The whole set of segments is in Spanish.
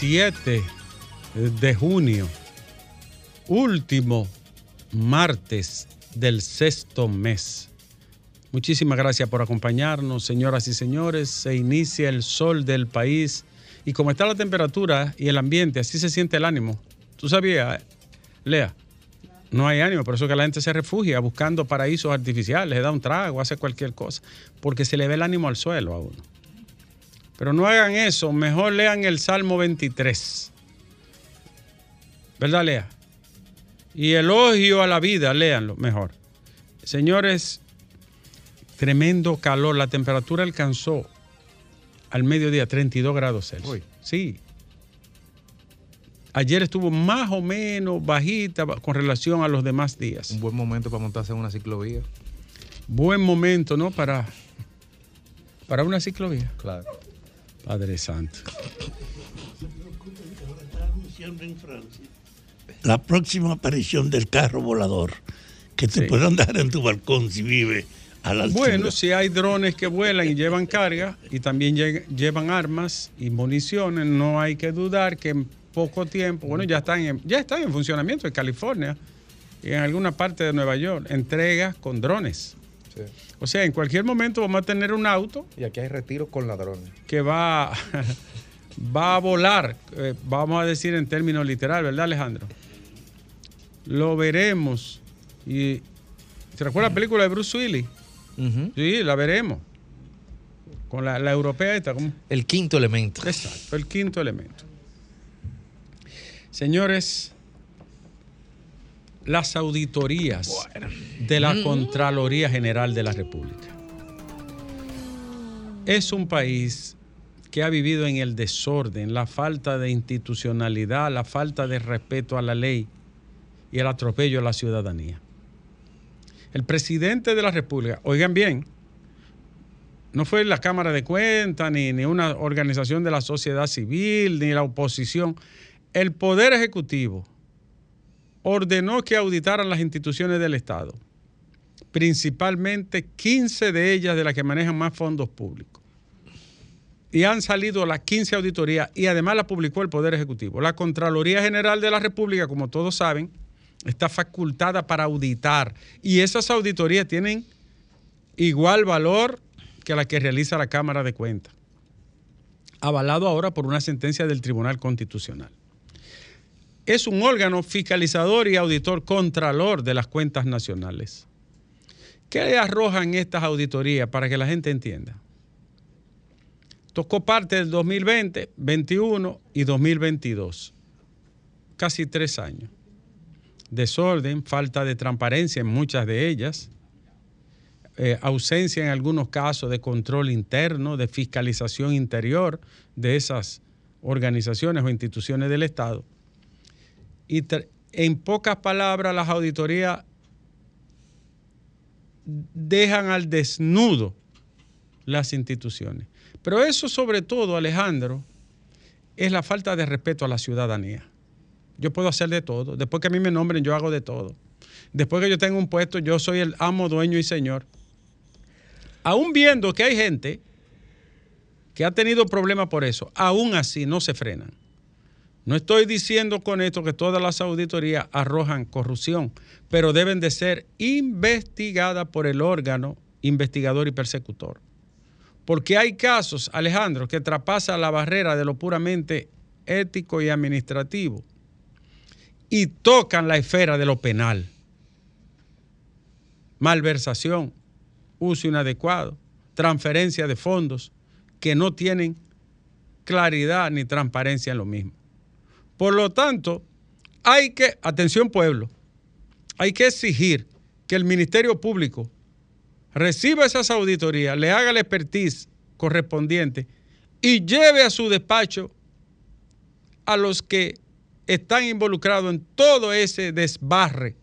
27 de junio, último martes del sexto mes. Muchísimas gracias por acompañarnos, señoras y señores. Se inicia el sol del país y como está la temperatura y el ambiente, así se siente el ánimo. ¿Tú sabías, Lea? No hay ánimo, por eso que la gente se refugia buscando paraísos artificiales, le da un trago, hace cualquier cosa, porque se le ve el ánimo al suelo a uno. Pero no hagan eso, mejor lean el Salmo 23. ¿Verdad, Lea? Y elogio a la vida, léanlo mejor. Señores, tremendo calor. La temperatura alcanzó al mediodía 32 grados Celsius. Sí. Ayer estuvo más o menos bajita con relación a los demás días. Un buen momento para montarse en una ciclovía. Buen momento, ¿no? Para, para una ciclovía. Claro. Padre Santo. La próxima aparición del carro volador que te Sí. puedan dar en tu balcón si vive a la altura. Bueno, si hay drones que vuelan y llevan carga y también lle- llevan armas y municiones, no hay que dudar que en poco tiempo, bueno, ya están en, ya están en funcionamiento en California y en alguna parte de Nueva York, entregas con drones. Sí. O sea, en cualquier momento vamos a tener un auto Y aquí hay retiros con ladrones. que va, va a volar, eh, vamos a decir en términos literal, ¿verdad, Alejandro? Lo veremos. Y, ¿Se recuerda la película de Bruce Willis? Sí, la veremos. Con la, la europea esta, ¿cómo? El quinto elemento. Exacto, el quinto elemento. Señores, las auditorías de la Contraloría General de la República. Es un país que ha vivido en el desorden, la falta de institucionalidad, la falta de respeto a la ley y el atropello a la ciudadanía. El presidente de la República, oigan bien, no fue la Cámara de Cuentas, ni, ni una organización de la sociedad civil, ni la oposición. El Poder Ejecutivo ordenó que auditaran las instituciones del Estado, principalmente 15 de ellas de las que manejan más fondos públicos. Y han salido las 15 auditorías y además la publicó el Poder Ejecutivo. La Contraloría General de la República, como todos saben, está facultada para auditar y esas auditorías tienen igual valor que la que realiza la Cámara de Cuentas, avalado ahora por una sentencia del Tribunal Constitucional. Es un órgano fiscalizador y auditor contralor de las cuentas nacionales. ¿Qué arrojan estas auditorías para que la gente entienda? Tocó parte del 2020, 21 y 2022. Casi tres años. Desorden, falta de transparencia en muchas de ellas, eh, ausencia en algunos casos de control interno, de fiscalización interior de esas organizaciones o instituciones del Estado. Y en pocas palabras, las auditorías dejan al desnudo las instituciones. Pero eso sobre todo, Alejandro, es la falta de respeto a la ciudadanía. Yo puedo hacer de todo. Después que a mí me nombren, yo hago de todo. Después que yo tenga un puesto, yo soy el amo, dueño y señor. Aún viendo que hay gente que ha tenido problemas por eso, aún así no se frenan. No estoy diciendo con esto que todas las auditorías arrojan corrupción, pero deben de ser investigadas por el órgano investigador y persecutor. Porque hay casos, Alejandro, que traspasan la barrera de lo puramente ético y administrativo y tocan la esfera de lo penal. Malversación, uso inadecuado, transferencia de fondos que no tienen claridad ni transparencia en lo mismo. Por lo tanto, hay que, atención pueblo, hay que exigir que el Ministerio Público reciba esas auditorías, le haga la expertise correspondiente y lleve a su despacho a los que están involucrados en todo ese desbarre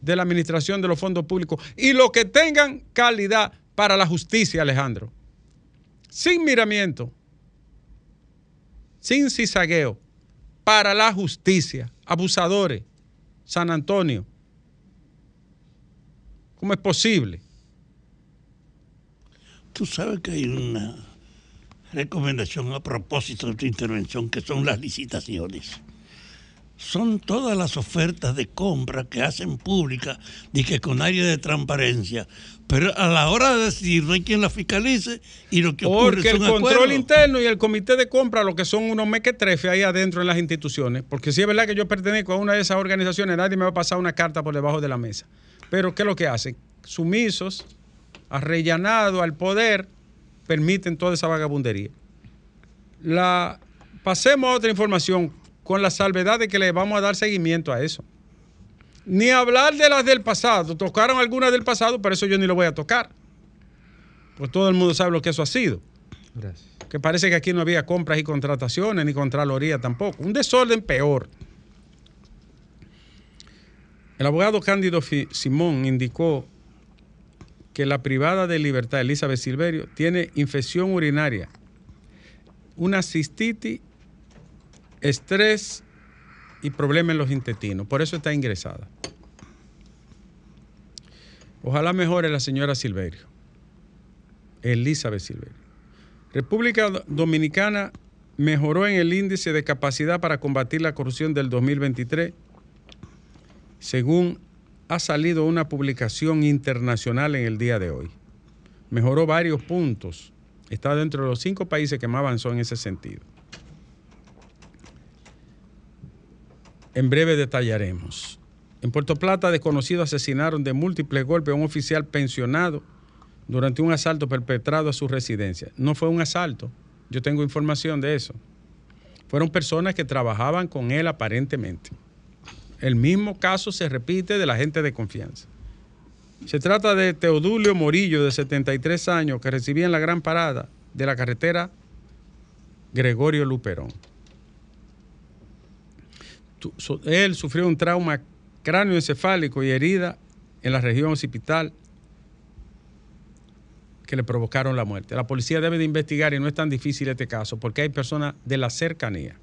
de la administración de los fondos públicos y los que tengan calidad para la justicia, Alejandro. Sin miramiento, sin cizagueo, para la justicia. Abusadores, San Antonio. ¿Cómo es posible? Tú sabes que hay una recomendación a propósito de tu intervención, que son las licitaciones. Son todas las ofertas de compra que hacen públicas y que con área de transparencia, pero a la hora de decidir no hay quien la fiscalice y lo que ocurre Porque el control acuerdos. interno y el comité de compra, lo que son unos mequetrefes ahí adentro en las instituciones, porque si es verdad que yo pertenezco a una de esas organizaciones, nadie me va a pasar una carta por debajo de la mesa. Pero ¿qué es lo que hacen? Sumisos, arrellanados al poder, permiten toda esa vagabundería. La, pasemos a otra información con la salvedad de que le vamos a dar seguimiento a eso. Ni hablar de las del pasado. Tocaron algunas del pasado, pero eso yo ni lo voy a tocar. Pues todo el mundo sabe lo que eso ha sido. Gracias. Que parece que aquí no había compras y contrataciones, ni contraloría tampoco. Un desorden peor. El abogado Cándido Simón indicó que la privada de libertad, Elizabeth Silverio, tiene infección urinaria, una cistitis, estrés y problemas en los intestinos. Por eso está ingresada. Ojalá mejore la señora Silverio, Elizabeth Silverio. República Dominicana mejoró en el índice de capacidad para combatir la corrupción del 2023, según ha salido una publicación internacional en el día de hoy. Mejoró varios puntos. Está dentro de los cinco países que más avanzó en ese sentido. En breve detallaremos. En Puerto Plata, desconocidos asesinaron de múltiples golpes a un oficial pensionado durante un asalto perpetrado a su residencia. No fue un asalto, yo tengo información de eso. Fueron personas que trabajaban con él aparentemente. El mismo caso se repite de la gente de confianza. Se trata de Teodulio Morillo, de 73 años, que recibía en la gran parada de la carretera Gregorio Luperón. Él sufrió un trauma cráneoencefálico y herida en la región occipital que le provocaron la muerte. La policía debe de investigar y no es tan difícil este caso porque hay personas de la cercanía.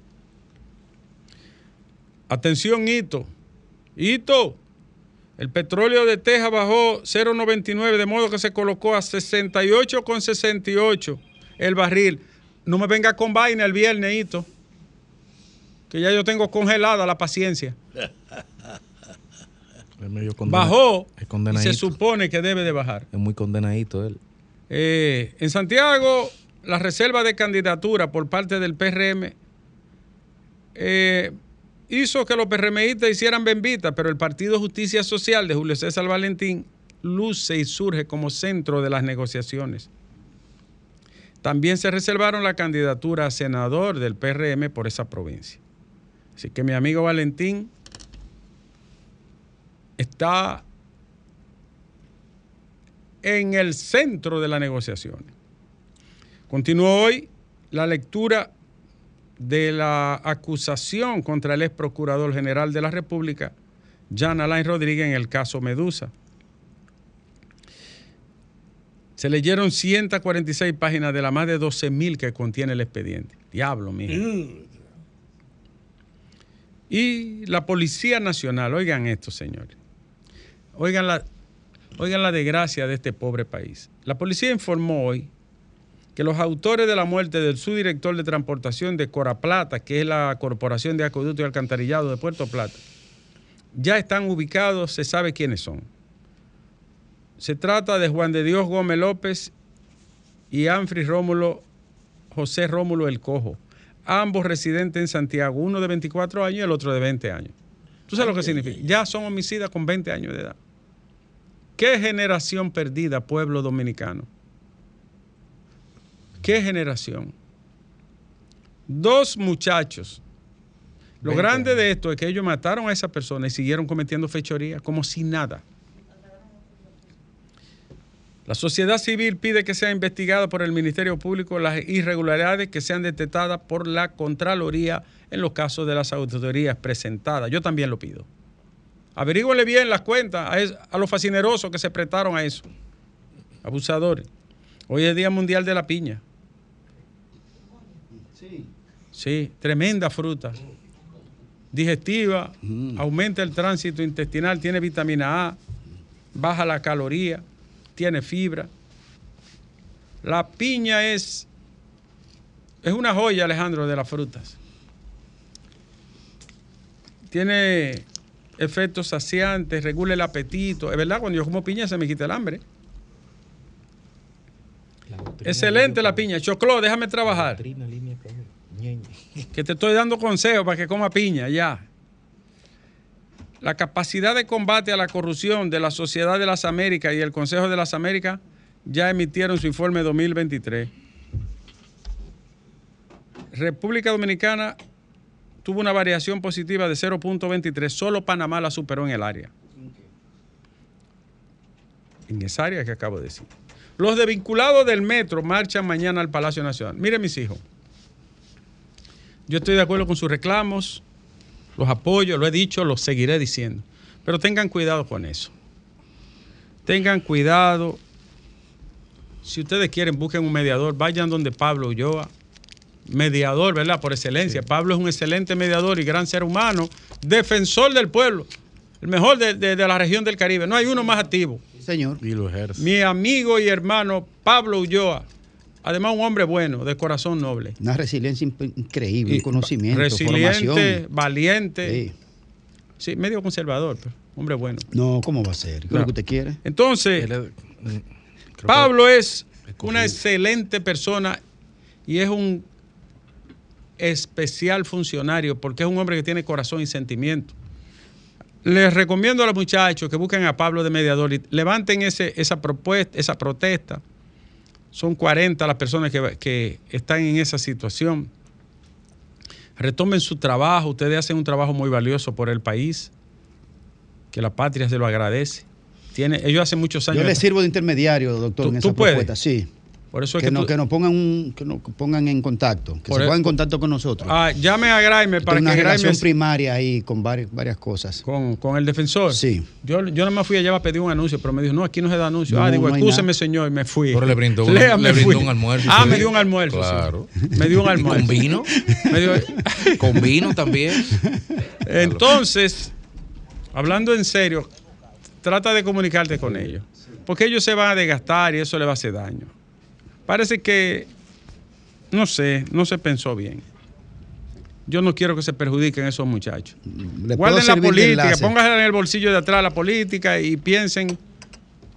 Atención, Hito. Hito. El petróleo de Texas bajó 0.99 de modo que se colocó a 68,68 el barril. No me venga con vaina el viernes, Hito. Que ya yo tengo congelada la paciencia. Es medio condena- Bajó y se supone que debe de bajar. Es muy condenadito él. Eh, en Santiago, la reserva de candidatura por parte del PRM eh, hizo que los PRMistas hicieran bembita, pero el Partido Justicia Social de Julio César Valentín luce y surge como centro de las negociaciones. También se reservaron la candidatura a senador del PRM por esa provincia. Así que mi amigo Valentín está en el centro de las negociaciones. Continuó hoy la lectura de la acusación contra el ex procurador general de la República, Jan Alain Rodríguez, en el caso Medusa. Se leyeron 146 páginas de las más de 12 mil que contiene el expediente. Diablo, mijo. Y la Policía Nacional, oigan esto, señores. Oigan la, oigan la desgracia de este pobre país. La policía informó hoy que los autores de la muerte del subdirector de transportación de Coraplata, que es la Corporación de Acueducto y Alcantarillado de Puerto Plata, ya están ubicados, se sabe quiénes son. Se trata de Juan de Dios Gómez López y Anfri Rómulo, José Rómulo El Cojo, ambos residentes en Santiago, uno de 24 años y el otro de 20 años. ¿Tú sabes lo que significa? Ya son homicidas con 20 años de edad. ¿Qué generación perdida, pueblo dominicano? ¿Qué generación? Dos muchachos. Lo 20 grande de esto es que ellos mataron a esa persona y siguieron cometiendo fechoría como si nada. La sociedad civil pide que sea investigada por el Ministerio Público las irregularidades que sean detectadas por la Contraloría en los casos de las auditorías presentadas. Yo también lo pido. Averígüenle bien las cuentas a, es- a los fascinerosos que se prestaron a eso. abusadores. Hoy es Día Mundial de la Piña. Sí. Sí, tremenda fruta. Digestiva, aumenta el tránsito intestinal, tiene vitamina A, baja la caloría, tiene fibra. La piña es, es una joya, Alejandro, de las frutas. Tiene efectos saciantes, regula el apetito. Es verdad, cuando yo como piña se me quita el hambre. La Excelente la piña. Choclo, déjame trabajar. línea que te estoy dando consejos para que coma piña, ya. La capacidad de combate a la corrupción de la Sociedad de las Américas y el Consejo de las Américas ya emitieron su informe 2023. República Dominicana tuvo una variación positiva de 0.23, solo Panamá la superó en el área. En esa área que acabo de decir. Los desvinculados del metro marchan mañana al Palacio Nacional. Miren mis hijos. Yo estoy de acuerdo con sus reclamos, los apoyo, lo he dicho, lo seguiré diciendo. Pero tengan cuidado con eso. Tengan cuidado. Si ustedes quieren, busquen un mediador, vayan donde Pablo Ulloa, mediador, ¿verdad? Por excelencia. Pablo es un excelente mediador y gran ser humano, defensor del pueblo, el mejor de, de- de la región del Caribe. No hay uno más activo. Señor. Y lo ejerce. Mi amigo y hermano Pablo Ulloa, además un hombre bueno, de corazón noble. Una resiliencia increíble, un conocimiento, resiliente, formación. valiente. Sí. Sí, medio conservador, pero hombre bueno. No, ¿cómo va a ser? ¿Qué es No. lo que usted quiere? Entonces, Pablo es escogido. una excelente persona y es un especial funcionario porque es un hombre que tiene corazón y sentimiento. Les recomiendo a los muchachos que busquen a Pablo de mediador y levanten ese, esa propuesta, esa protesta. Son 40 las personas que, que están en esa situación. Retomen su trabajo. Ustedes hacen un trabajo muy valioso por el país, que la patria se lo agradece. Tiene, ellos hace muchos años. Yo le sirvo de intermediario, doctor, ¿Tú- en tú esa puedes? propuesta. Sí. Por eso es Que, que no, tú- que nos pongan un, que nos pongan en contacto, que Por se el- pongan en contacto con nosotros. Ah, llame a Graime para Tiene que una relación Graime primaria ahí con varias, varias cosas. con, con el defensor. Sí. Yo, yo nada más fui allá a pedir un anuncio, pero me dijo, no, aquí no se da anuncio. No, ah, digo, no nada. señor, y me fui. Pero le brindó un- Lea, le me brindó un almuerzo, Ah, me dio un almuerzo. sí. Claro. Me dio un ¿Y almuerzo. con vino? Me dio- Con vino también. Entonces, hablando en serio, trata de comunicarte con ellos. Porque ellos se van a desgastar y eso le va a hacer daño. Parece que, no sé, no se pensó bien. Yo no quiero que se perjudiquen esos muchachos. ¿Le puedo Guarden la política, pónganla en el bolsillo de atrás la política y piensen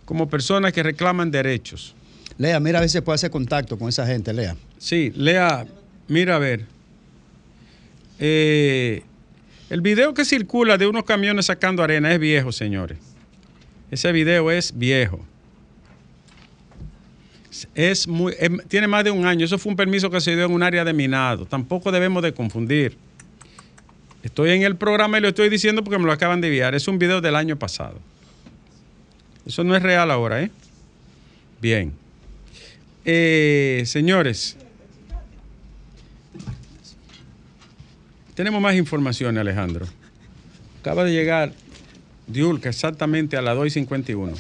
como personas que reclaman derechos. Lea, mira a ver si puede hacer contacto con esa gente, Lea. Sí, lea, mira a ver. Eh, el video que circula de unos camiones sacando arena es viejo, señores. Ese video es viejo. Es muy, em- tiene más de un año. Eso fue un permiso que se dio en un área de minado. Tampoco debemos de confundir. Estoy en el programa y lo estoy diciendo porque me lo acaban de enviar. Es un video del año pasado. Eso no es real ahora, ¿eh? Bien. Eh, señores, tenemos más información, Alejandro. Acaba de llegar Diulca exactamente a las 2.51.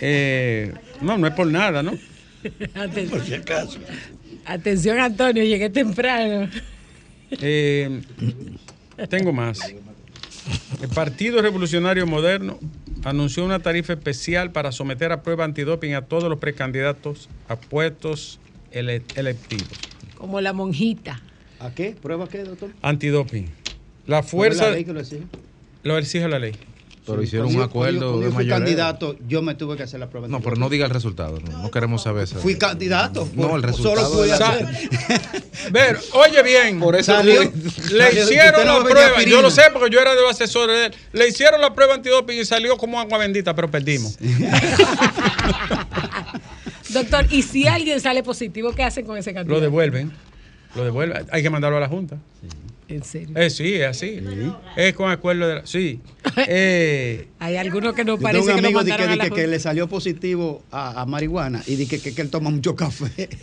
Eh, no, no es por nada, ¿no? Aten- por si acaso. Atención, Antonio, llegué temprano. Eh, tengo más. El Partido Revolucionario Moderno anunció una tarifa especial para someter a prueba antidoping a todos los precandidatos a puestos ele- electivos. Como la monjita. ¿A qué? ¿Prueba qué, doctor? Antidoping. La ¿Cuál es fuerza la ley que lo exige? lo exige la ley. Pero Sí, hicieron un yo- yo- acuerdo de yo fui candidato, yo me tuve que hacer la prueba. No, pero no diga el resultado. No, no queremos saber eso. Fui candidato. No, por- el resultado Solo pude hacer. Ver, oye bien. Por eso Salió- le Salió- hicieron no la prueba. Yo lo sé porque yo era de los asesores de él. Le hicieron la prueba antidoping y salió como agua bendita, pero perdimos. Doctor, ¿y si alguien sale positivo, qué hacen con ese candidato? Lo devuelven. Lo devuelven. Hay que mandarlo a la Junta. En serio. Eh, sí, es así. Es con acuerdo de la. Sí. Eh, Hay algunos que no Yo tengo parece un que lo amigo que, mandaron a de la que, le salió positivo a, a marihuana y de que, que, que él toma mucho café.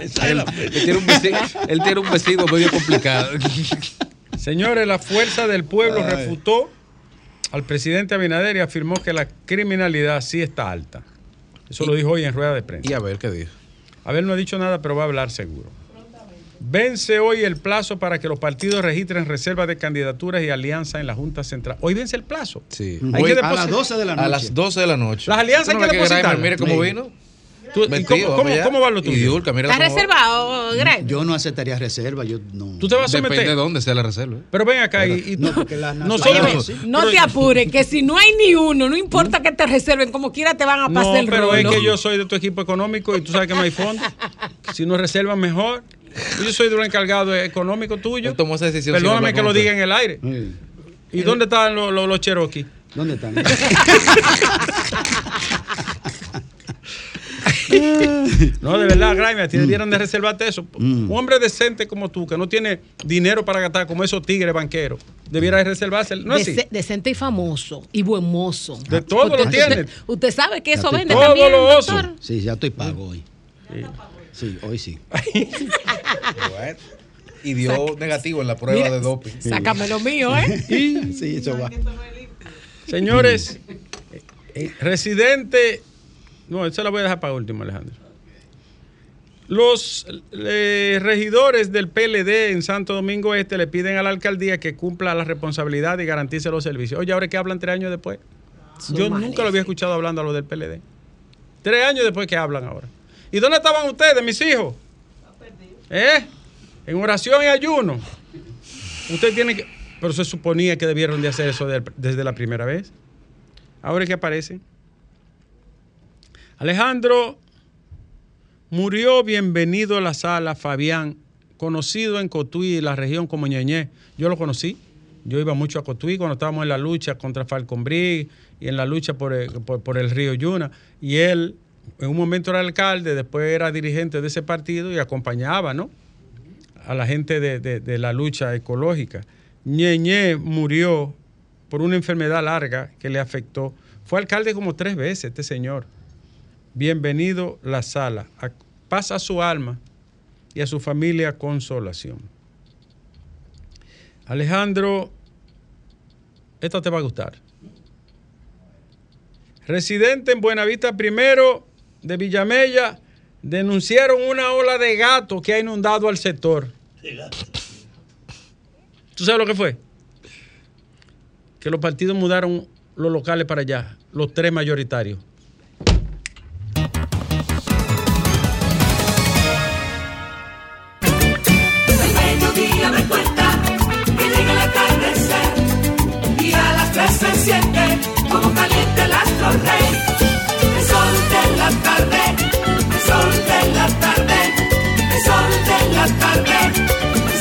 Él tiene un vecino, él tiene un vecino medio complicado. señores, la fuerza del pueblo Ay. refutó al presidente Abinader y afirmó que la criminalidad sí está alta. Eso lo dijo hoy en rueda de prensa. Y a ver qué dijo. Abel no ha dicho nada, pero va a hablar seguro. Vence hoy el plazo para que los partidos registren reservas de candidaturas y alianzas en la Junta Central. Hoy vence el plazo. Sí. Hay que a las 12 de la noche. A las 12 de la noche. Las alianzas hay ¿Tú no que depositarlas? Mire cómo Sí. vino. Tú- ¿y Metido, cómo, cómo- cómo va lo tuyo? Diurca, mira ¿Está cómo va. reservado, Greg? Yo no aceptaría reserva, yo no. Tú te vas a Depende de someter. dónde sea la reserva. ¿eh? Pero ven acá y, y No, nosotros nacionales- Oye, no te apures, que si no hay ni uno, no importa que te reserven, como quiera te van a pasar No, el pero es que yo soy de tu equipo económico y tú sabes que no hay fondo. Si no reservan mejor. Yo soy de un encargado económico tuyo. Tomó esa decisión Perdóname que lo diga en el aire. Sí. ¿Y dónde están los, los, los Cherokee? ¿Dónde están? No, de verdad, Graeme, ti debieran de reservarte eso. Mm. Un hombre decente como tú, que no tiene dinero para gastar como esos tigres banqueros, debiera de reservarse. No es así. Dece- decente y famoso y buen mozo. De todo lo tiene. Usted, usted sabe que eso Todo vende lo también, oso. doctor. Sí, ya estoy pago hoy. Sí, hoy sí. Y dio negativo en la prueba Mira, de doping. Sácame lo mío, ¿eh? Sí, eso va. Señores, eh, residente. No, esa la voy a dejar para último, Alejandro. Los eh, regidores del PLD en Santo Domingo Este le piden a la alcaldía que cumpla la responsabilidad y garantice los servicios. Oye, ahora que hablan tres años después. Yo nunca lo había escuchado hablando a los del PLD. Tres años después que hablan ahora. ¿Y dónde estaban ustedes, mis hijos? ¿Eh? En oración y ayuno. Usted tiene que. Pero se suponía que debieron de hacer eso de- desde la primera vez. Ahora es que aparecen. Alejandro murió bienvenido a la sala Fabián, conocido en Cotuí y la región como Ñeñé. Yo lo conocí. Yo iba mucho a Cotuí cuando estábamos en la lucha contra Falconbrí y en la lucha por el, río Yuna. Y él, en un momento era alcalde, después era dirigente de ese partido y acompañaba, ¿no? a la gente de, de- de la lucha ecológica. Ñeñé murió por una enfermedad larga que le afectó. Fue alcalde como tres veces este señor. Bienvenido la sala. A- Pasa a su alma y a su familia consolación. Alejandro, esta te va a gustar. Residente en Buenavista primero de Villamella denunciaron una ola de gatos que ha inundado al sector. ¿Tú sabes lo que fue? Que los partidos mudaron los locales para allá, los tres mayoritarios.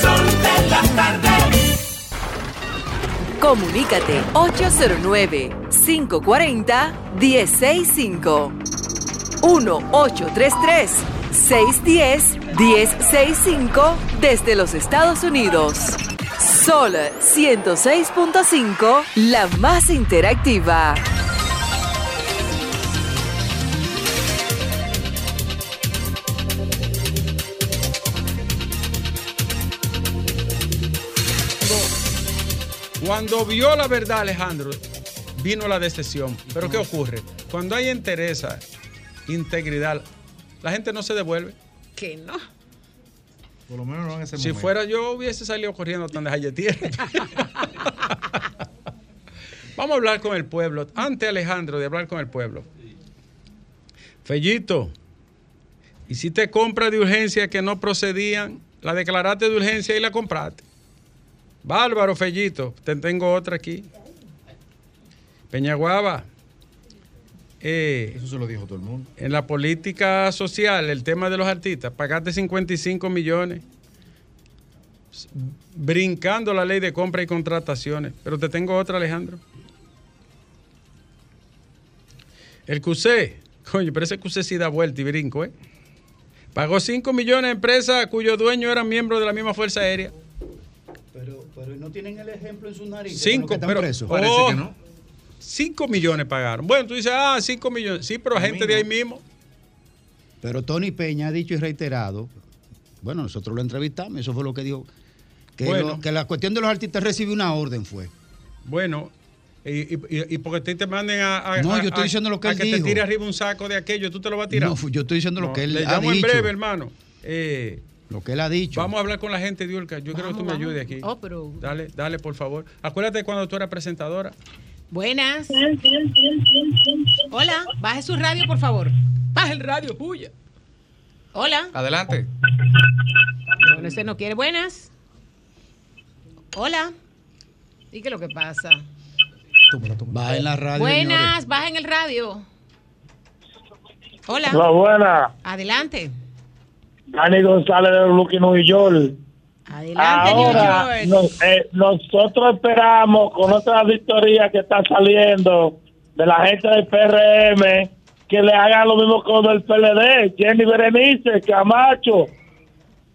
Sol de la tarde. Comunícate 809-540-1065. 1-833-610-1065 desde los Estados Unidos. Sol 106.5, la más interactiva. Cuando vio la verdad, Alejandro, vino la decepción. Pero ¿qué ocurre? Cuando hay entereza, integridad, la gente no se devuelve. Que no. Por lo menos no en ese Si momento. fuera yo, hubiese salido corriendo tan de Jayetier. Vamos a hablar con el pueblo. Antes, Alejandro, de hablar con el pueblo. Fellito, hiciste compras de urgencia que no procedían, la declaraste de urgencia y la compraste. Bárbaro, Fellito, te tengo otra aquí. Peñaguaba, eh, Eso se lo dijo todo el mundo. en la política social, el tema de los artistas, pagaste 55 millones brincando la ley de compra y contrataciones. Pero te tengo otra, Alejandro. El CUSE, coño, pero ese CUSE sí da vuelta y brinco, ¿eh? Pagó 5 millones a empresas cuyos dueños eran miembros de la misma Fuerza Aérea. Pero, pero no tienen el ejemplo en sus narices. Cinco, pero- presos. Oh, Parece que no. 5 millones pagaron. Bueno, tú dices, ah, 5 millones. Sí, pero gente de ahí mismo. Pero Tony Peña ha dicho y reiterado, bueno, nosotros lo entrevistamos, eso fue lo que dijo, que, Bueno. lo- que la cuestión de los artistas recibió una orden fue. Bueno, Y, y- y- y porque te, te manden a, a- No, a- yo estoy a- diciendo lo que a él que te tire arriba un saco de aquello, tú te lo vas a tirar. No, yo estoy diciendo lo que él le ha llamo dicho. en breve, hermano. Eh, Lo que él ha dicho. Vamos a hablar con la gente, Diolca. Yo creo que tú me Vamos, ayudes aquí. Oh, pero- Dale, dale, por favor. Acuérdate cuando tú eras presentadora. Buenas. Hola, baje su radio, por favor. Baje el radio, puya. Hola. Adelante. Bueno, ese no quiere. Buenas. Hola. ¿Y qué es lo que pasa? Va en la radio. Buenas, bajen el radio. Hola. La buena, Adelante. Dani González de Lucky New York. Adelante, New Ahora, York. nos- eh, nosotros esperamos con otra victoria que está saliendo de la gente del PRM que le hagan lo mismo con el PLD, Jenny Berenice, Camacho,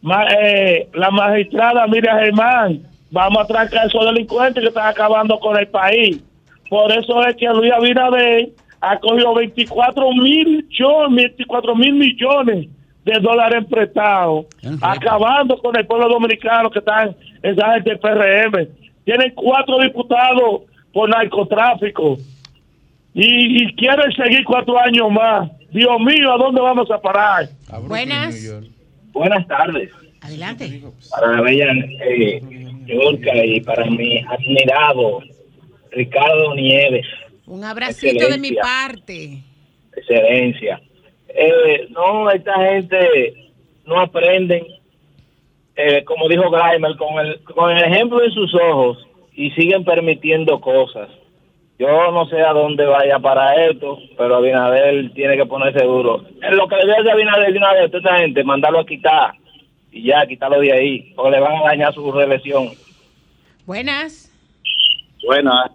ma- eh, la magistrada Miriam Germán. Vamos a trancar a esos delincuentes que están acabando con el país. Por eso es que Luis Abinader ha cogido 24 mil millones, 24 mil millones de dólares prestados, acabando con el pueblo dominicano que están esa gente del PRM. Tienen cuatro diputados por narcotráfico y, y quieren seguir cuatro años más. Dios mío, ¿a dónde vamos a parar? Buenas. Buenas tardes. Adelante. Para la bella eh, Yorka y para mi admirado Ricardo Nieves, Un abracito de mi parte. excelencia. Eh, no, esta gente no aprenden, eh, como dijo Grimer, con el, con el ejemplo de sus ojos y siguen permitiendo cosas. Yo no sé a dónde vaya para esto, pero Abinader tiene que ponerse duro. En lo que le debe a Abinader de una vez a esta gente, mandarlo a quitar y ya, quitarlo de ahí, o le van a dañar su reelección. Buenas. Buenas.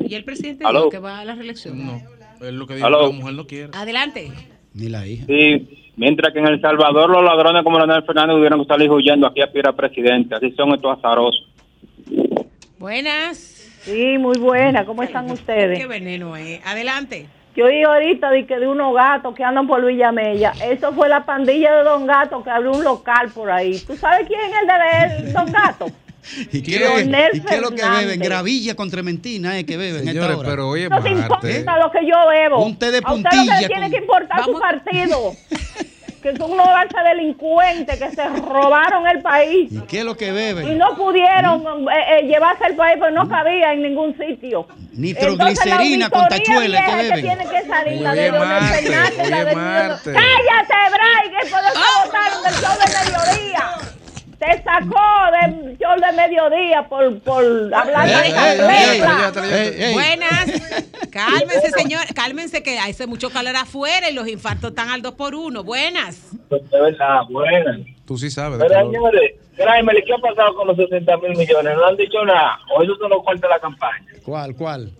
Y el presidente dijo que va a la reelección. Es lo que dijo la mujer no quiere. Adelante. Ni la hija. Sí, mientras que en El Salvador los ladrones como Leonel Fernández hubieran que salir huyendo aquí a Piedra Presidente. Así son estos azarosos. Buenas. Sí, muy buena. ¿Cómo están ustedes? Qué veneno es. Adelante. Yo oí ahorita de que de unos gatos que andan por Villamella. Eso fue la pandilla de Don Gato que abrió un local por ahí. ¿Tú sabes quién es el de Don Gato? ¿Y qué, es lo que- y qué es lo que beben? Gravilla con trementina, ¿eh? Que beben a esta Señores, hora. pero oye, No te importa lo que yo bebo. Un té de A usted lo que puntilla le tiene con- que importar su partido. que son unos delincuentes que se robaron el país. ¿Y qué es lo que Y beben? no pudieron eh, eh, llevarse el país, pues no cabía en ningún sitio. Nitroglicerina Entonces, con la auditoría tachuelas que beben. tiene que salir, la de Leonel Marte, Fernández, la de Marte. ¡Cállate, Bray! Que por eso votaron del show de mediodía. Te sacó del show de mediodía por, por hablar de esa. Buenas. Cálmense, señor. Cálmense que hace mucho calor afuera y los infartos están al 2 por 1 Buenas. De verdad, buenas. Tú sí sabes. Pero señores, Grimer, ¿qué ha pasado con los 60 mil millones? No han dicho nada. O eso son los cuartos de la campaña. ¿Cuál, cuál?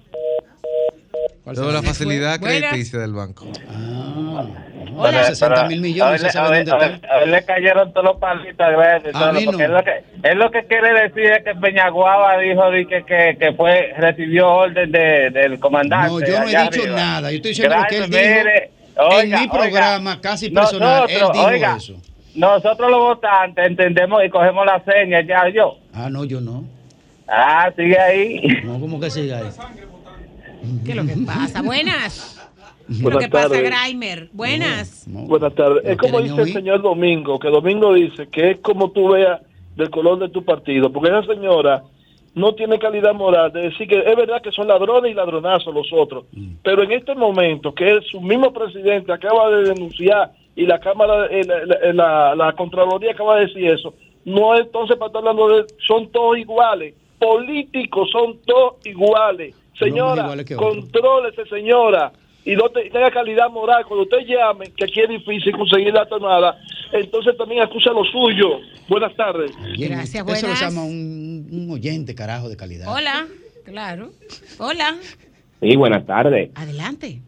¿Cuál Toda la facilidad crediticia del banco. Ah, Hola. 60 mil millones. A ¿se ver, sabe a ver, dónde a ver, está? a ver, le cayeron todos los palitos gracias. A mí no. él, lo que, él lo que quiere decir es que Peñaguaba dijo di que, que, que fue recibió orden de, del comandante. No, yo no he dicho arriba. nada. Yo estoy diciendo lo que él dijo mire, en mi programa oiga, casi personal. Él nosotros, dijo oiga, eso. Nosotros los votantes entendemos y cogemos la seña, ya yo. Ah, no, yo no. Ah, sigue ahí. No, ¿cómo que siga ahí? ¿Qué es lo que pasa? Buenas. ¿Qué es lo Buenas que pasa, tardes. Grimer? Buenas. No. Buenas tardes. ¿No Es como dice el señor Domingo, que Domingo dice que es como tú veas del color de tu partido, porque esa señora no tiene calidad moral de decir que es verdad que son ladrones y ladronazos los otros, pero en este momento que su mismo presidente acaba de denunciar y la Cámara, eh, la, la- la- la Contraloría acaba de decir eso, no es entonces para estar hablando de, son todos iguales, políticos son todos iguales. Señora, iguales que otro. contrólese, señora, y no te- tenga calidad moral. Cuando usted llame, que aquí es difícil conseguir la tonada, entonces también acusa lo suyo. Buenas tardes. Bien, Gracias, Eso lo buenas. llama un, un oyente, carajo, de calidad. Hola. Claro. Hola. Sí, buenas tardes. Adelante.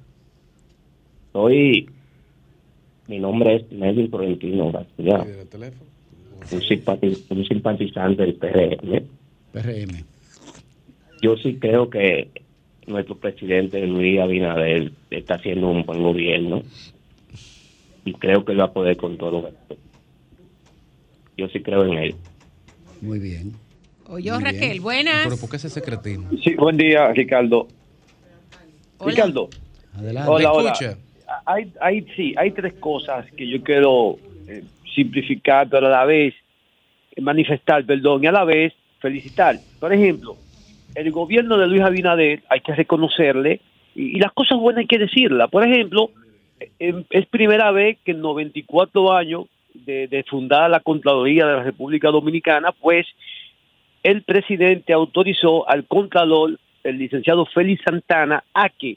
Soy. Mi nombre es Melvin Florentino García, un, simpati- un simpatizante del PRM. PRM. Yo sí creo que nuestro presidente Luis Abinader está haciendo un buen gobierno y creo que él va a poder con todo esto. Yo sí creo en él. Muy bien. O yo, Raquel, buenas. Pero ¿por qué ese secretismo? Sí, buen día, Ricardo. Ricardo. Adelante. Hola, ¿Me hola. Hay, hay, sí, hay tres cosas que yo quiero eh, simplificar, pero a la vez eh, manifestar, perdón, y a la vez felicitar. Por ejemplo, el gobierno de Luis Abinader hay que reconocerle y, las cosas buenas hay que decirlas. Por ejemplo, eh, es primera vez que en 94 años de, de fundada la Contraloría de la República Dominicana, pues el presidente autorizó al Contralor, el licenciado Félix Santana, a que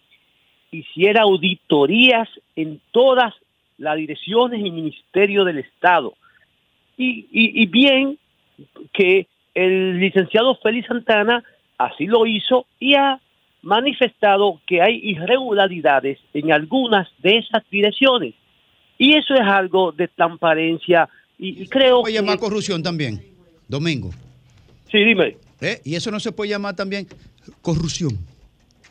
hiciera auditorías en todas las direcciones y ministerios del Estado. Y, y, y bien que el licenciado Félix Santana así lo hizo y ha manifestado que hay irregularidades en algunas de esas direcciones. Y eso es algo de transparencia y, y creo puede que... llamar corrupción también, Domingo. Sí, dime. ¿Eh? Y eso no se puede llamar también corrupción.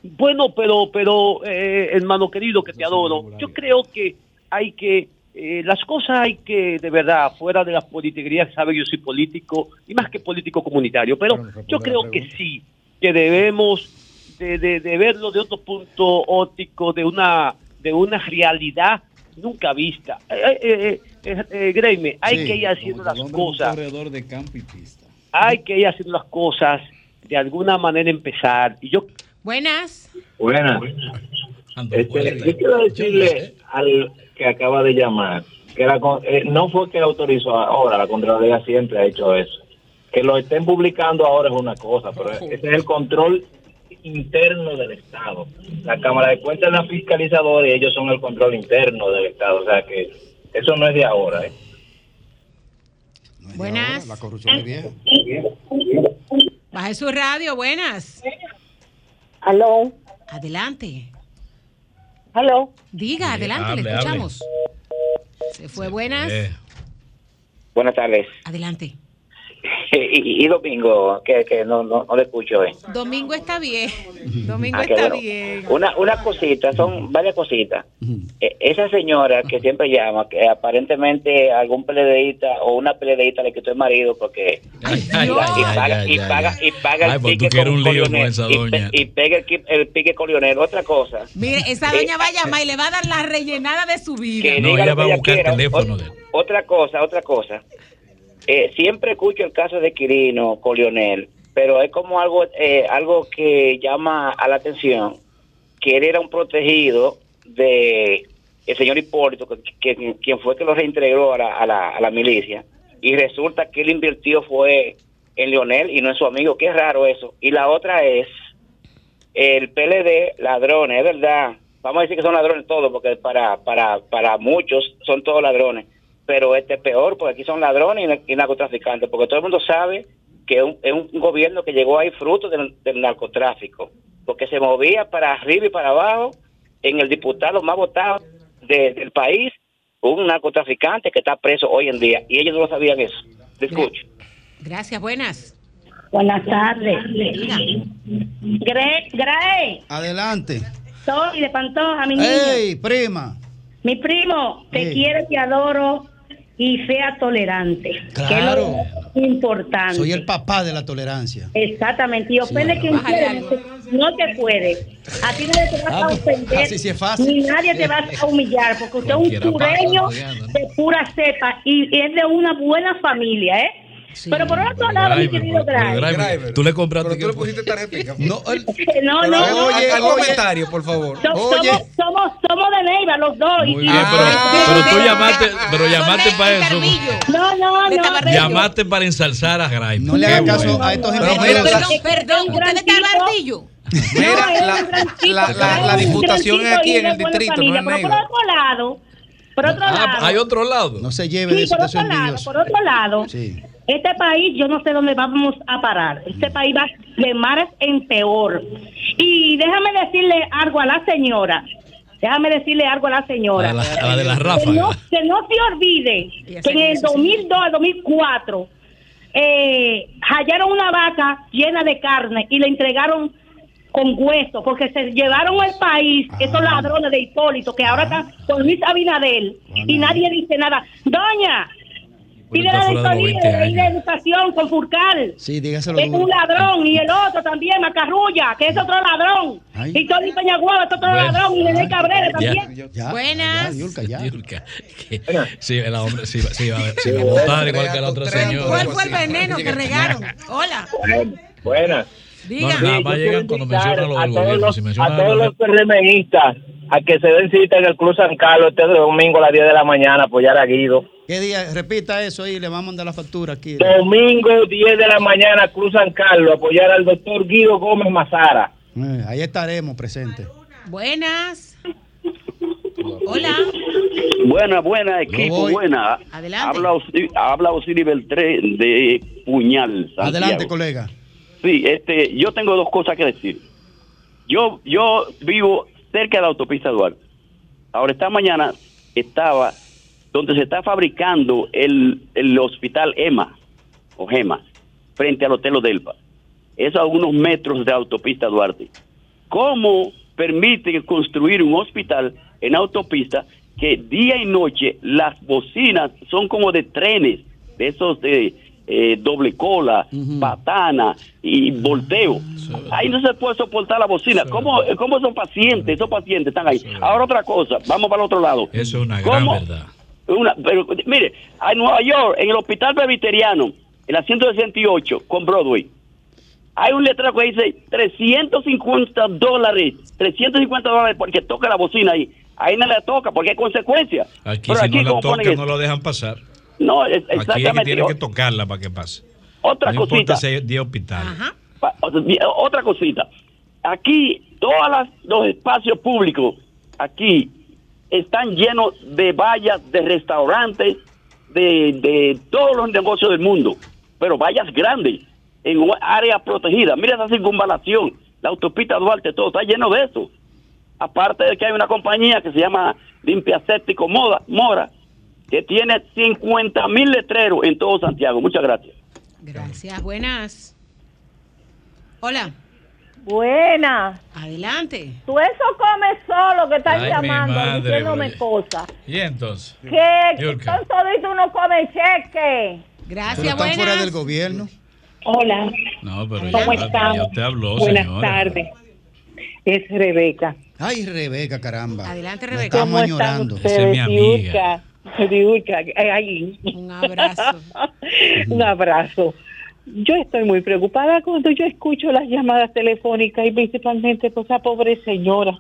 Bueno, pero, pero eh, hermano querido que te adoro, yo creo que hay que, eh, las cosas hay que, de verdad, fuera de las politiquerías, sabe yo soy político, y más que político comunitario, pero yo creo que sí, que debemos de, de- de verlo de otro punto óptico, de una, de una realidad nunca vista. Eh, eh, eh, eh, eh, hay Sí, que ir haciendo las cosas corredor de campo y pista. hay que ir haciendo las cosas de alguna manera empezar. Y yo Buenas. Buenas. Este, yo quiero decirle al que acaba de llamar que la con- eh, no fue que autorizó ahora, la Contraloría siempre ha hecho eso. Que lo estén publicando ahora es una cosa, pero ese es el control interno del Estado. La Cámara de Cuentas es la fiscalizadora y ellos son el control interno del Estado. O sea que eso no es de ahora. ¿eh? Buenas. La corrupción es vieja. Baje su radio, buenas. Aló. Adelante. Aló. Diga, adelante, hable, le hable. escuchamos. Se fue buenas. Buenas tardes. Adelante. Y, y domingo, que, que no, no, no le escucho hoy. Domingo está bien. Domingo Ah, está bueno. bien. Una, una cosita, son varias cositas. Eh, esa señora que siempre llama, que aparentemente algún peledeíta o una peledeíta le quitó el marido porque ay, y, paga, ay, y paga, ay, y ay, paga, y paga Ay, el pues pique con un lío con Colionel, esa y pe- pega el, el pique con Lionel. Otra cosa. Mire, esa doña va a llamar y le va a dar la rellenada de su vida. que diga lo que ella quiera. Ot- Otra cosa, otra cosa. Eh, siempre escucho el caso de Quirino con Lionel, pero es como algo, eh, algo que llama a la atención, que él era un protegido de el señor Hipólito, que, quien fue que lo reintegró a la, a, la, a la milicia, y resulta que él invirtió fue en Lionel y no en su amigo, qué raro eso. Y la otra es el PLD, ladrones, es verdad. Vamos a decir que son ladrones todos, porque para, para, para muchos son todos ladrones. Pero este es peor, porque aquí son ladrones y na- y narcotraficantes, porque todo el mundo sabe que es un, es un gobierno que llegó ahí fruto del, del narcotráfico, porque se movía para arriba y para abajo en el diputado más votado de- del país, un narcotraficante que está preso hoy en día, y ellos no lo sabían eso. Te escucho. Gracias, buenas. Buenas tardes. Grae, Adelante. soy de Pantoja, mi niño. ¡Ey, prima! Mi primo, te Ey. quiero, te adoro y sea tolerante. Que es Claro. lo importante. Soy el papá de la tolerancia. Exactamente. Y ofende Sí, quien. No te puede. A ti nadie te va Ah, a pues, ofender. así sí es fácil. Ni nadie te va a humillar. Porque usted es un sureño de pura cepa y es de una buena familia, ¿eh? Pero por otro lado, mi querido. Driver, Tú le compraste Pero tú le pusiste tarjeta. No, No, no, al- no. comentario, por favor. so- somos, somos, somos de Neiva los dos. y- Muy bien, pero, pero tú llamaste, pero llamaste para eso. No, no, no. Llamaste para ensalzar a Grimes. No le hagas caso bueno. a estos empresarios. mira, Perdón, perdón, ¿usted está Bardillo? Mira, la, la, diputación es aquí en el distrito, no en Pero por Neiva. otro lado, por otro Ah, lado. hay otro lado. No se lleve de Sí, por otro situación lado, por otro lado, Sí. Este país yo no sé dónde vamos a parar. Este Mm. país va de mares en peor. Y déjame decirle algo a la señora. Déjame decirle algo a la señora. A la, a la de la Que no, que no se olvide que en el 2002 al 2004 eh, hallaron una vaca llena de carne y le entregaron con hueso porque se llevaron el país esos ladrones de Hipólito que ahora están con Luis Abinadel y nadie dice nada. Doña, Pide la de educación con Furcal. Sí, dígaselo Es un ladrón y el otro también, Macarrulla, que es otro ladrón. Y Tony Peñaguaba es otro Bueno. ladrón y René Cabrera Ya. también. Buenas. Yulka, que- Sí, el hombre sí, va- sí, va, sí va a votar igual que el otro señor. ¿Cuál fue el veneno que regaron? Hola. Buenas. Diga. No, nada más llegan cuando mencionan lo a del todos gobierno. los, Si a todos lo los PRMistas a que se den cita en el Club San Carlos este domingo a las 10 de la mañana apoyar a Guido. ¿Qué día? Repita eso y le vamos a mandar la factura aquí. Domingo 10 de la mañana Club San Carlos apoyar al doctor Guido Gómez Mazara. Eh, ahí estaremos presentes. Buenas. Hola. Buena, buena, equipo, buena. Adelante. Habla, habla Osiris Beltré de Puñal. Santiago. Adelante, colega. Sí, este, yo tengo dos cosas que decir. Yo, yo vivo cerca de la autopista Duarte. Ahora, esta mañana estaba donde se está fabricando el, el hospital EMA, o GEMA, frente al Hotel Odelpa. Eso a unos metros de autopista Duarte. ¿Cómo permiten construir un hospital en autopista que día y noche las bocinas son como de trenes, de esos de eh, doble cola, patana y volteo? Ahí no se puede soportar la bocina. ¿Cómo, ¿Cómo esos pacientes, esos pacientes están ahí? Ahora otra cosa, vamos para el otro lado. Eso es una gran ¿Cómo? verdad. Una, pero, mire, en Nueva York, en el hospital presbiteriano, en la 168 con Broadway, hay un letrero que dice 350 dólares, 350 dólares porque toca la bocina ahí. Ahí no le toca porque hay consecuencias. Aquí Pero si aquí, no la ¿cómo ponen tocan, eso? no lo dejan pasar. No, es- Aquí es que exactamente. tienen que tocarla para que pase. Otra no cosita. importa si hay 10 hospitales. Pa- o- Otra cosita. Aquí, todos las- los espacios públicos, aquí, están llenos de vallas, de restaurantes, de, de todos los negocios del mundo. Pero vallas grandes, en áreas protegidas. Mira esa circunvalación, la autopista Duarte, todo está lleno de eso. Aparte de que hay una compañía que se llama Limpia Séptico Moda, Mora, que tiene 50 mil letreros en todo Santiago. Muchas gracias. Gracias. Buenas. Hola. Buena. Adelante. Tú eso comes solo que están Ay, mi llamando, madre, diciéndome oye. cosas. ¿Y entonces? Que Yulka. con todito uno come cheque. Pero están fuera del gobierno. Hola, No, pero ¿Cómo ya, estamos? ya usted habló, buenas señora. tardes. Es Rebeca. Ay, Rebeca, caramba. Adelante, Rebeca. estamos ¿Cómo están añorando. ustedes, Diurka? Diurka, eh, ahí. Un abrazo. Un abrazo. Yo estoy muy preocupada cuando yo escucho las llamadas telefónicas y principalmente por esa pobre señora.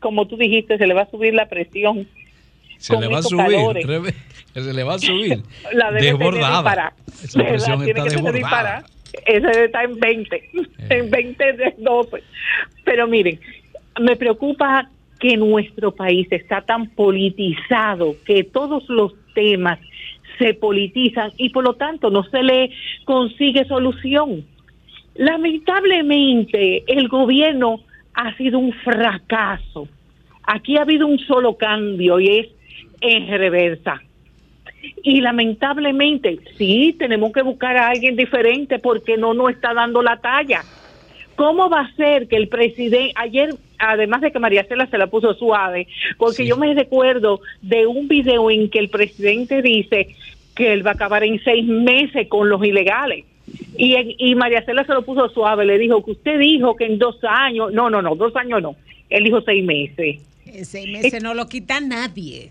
Como tú dijiste, se le va a subir la presión. Se le va a subir. Rebe- se le va a subir. La debe desbordada. Esa presión está desbordada. Ese está en 20, en 20 de 12. Pero miren, me preocupa que nuestro país está tan politizado que todos los temas se politizan y por lo tanto no se le consigue solución. Lamentablemente el gobierno ha sido un fracaso. Aquí ha habido un solo cambio y es en reversa. Y lamentablemente, sí, tenemos que buscar a alguien diferente porque no nos está dando la talla. ¿Cómo va a ser que el presidente, ayer, además de que María Cela se la puso suave, porque yo me recuerdo de un video en que el presidente dice que él va a acabar en seis meses con los ilegales. Y, y María Cela se lo puso suave, le dijo que usted dijo que en dos años, no, no, no, dos años no, él dijo seis meses. En seis meses no lo quita nadie.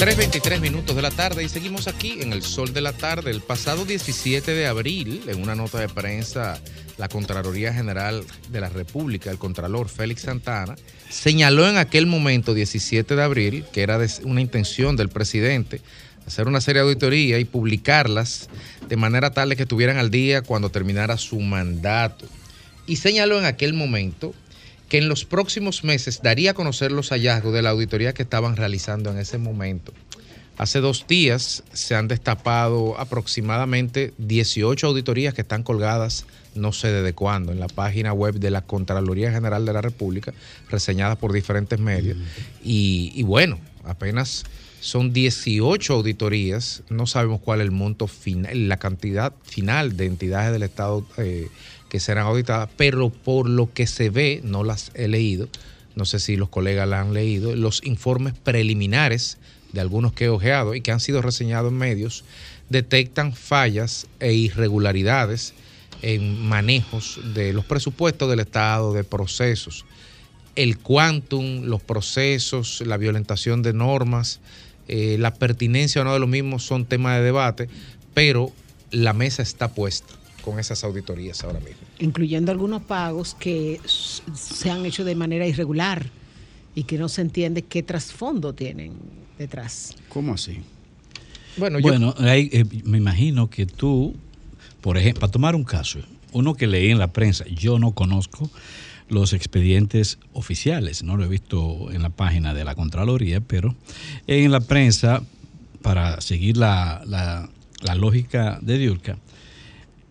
3.23 minutos de la tarde y seguimos aquí en el sol de la tarde. El pasado 17 de abril, en una nota de prensa, la Contraloría General de la República, el Contralor Félix Santana, señaló en aquel momento, 17 de abril, que era una intención del presidente hacer una serie de auditorías y publicarlas de manera tal de que estuvieran al día cuando terminara su mandato. Y señaló en aquel momento que en los próximos meses daría a conocer los hallazgos de la auditoría que estaban realizando en ese momento. Hace dos días se han destapado aproximadamente 18 auditorías que están colgadas, no sé desde cuándo, en la página web de la Contraloría General de la República, reseñadas por diferentes medios. Y, y bueno, apenas son 18 auditorías, no sabemos cuál es el monto final, la cantidad final de entidades del Estado eh, que serán auditadas, pero por lo que se ve, no las he leído, no sé si los colegas la han leído, los informes preliminares de algunos que he ojeado y que han sido reseñados en medios, detectan fallas e irregularidades en manejos de los presupuestos del Estado, de procesos. El quantum, los procesos, la violentación de normas, eh, la pertinencia o no de los mismos son temas de debate, pero la mesa está puesta con esas auditorías ahora mismo. Incluyendo algunos pagos que se han hecho de manera irregular y que no se entiende qué trasfondo tienen detrás. ¿Cómo así? Bueno, Bueno, hay, eh, me imagino que tú, por ejemplo, para tomar un caso, uno que leí en la prensa, yo no conozco los expedientes oficiales, no lo he visto en la página de la Contraloría, pero en la prensa, para seguir la, la- la lógica de Diurca,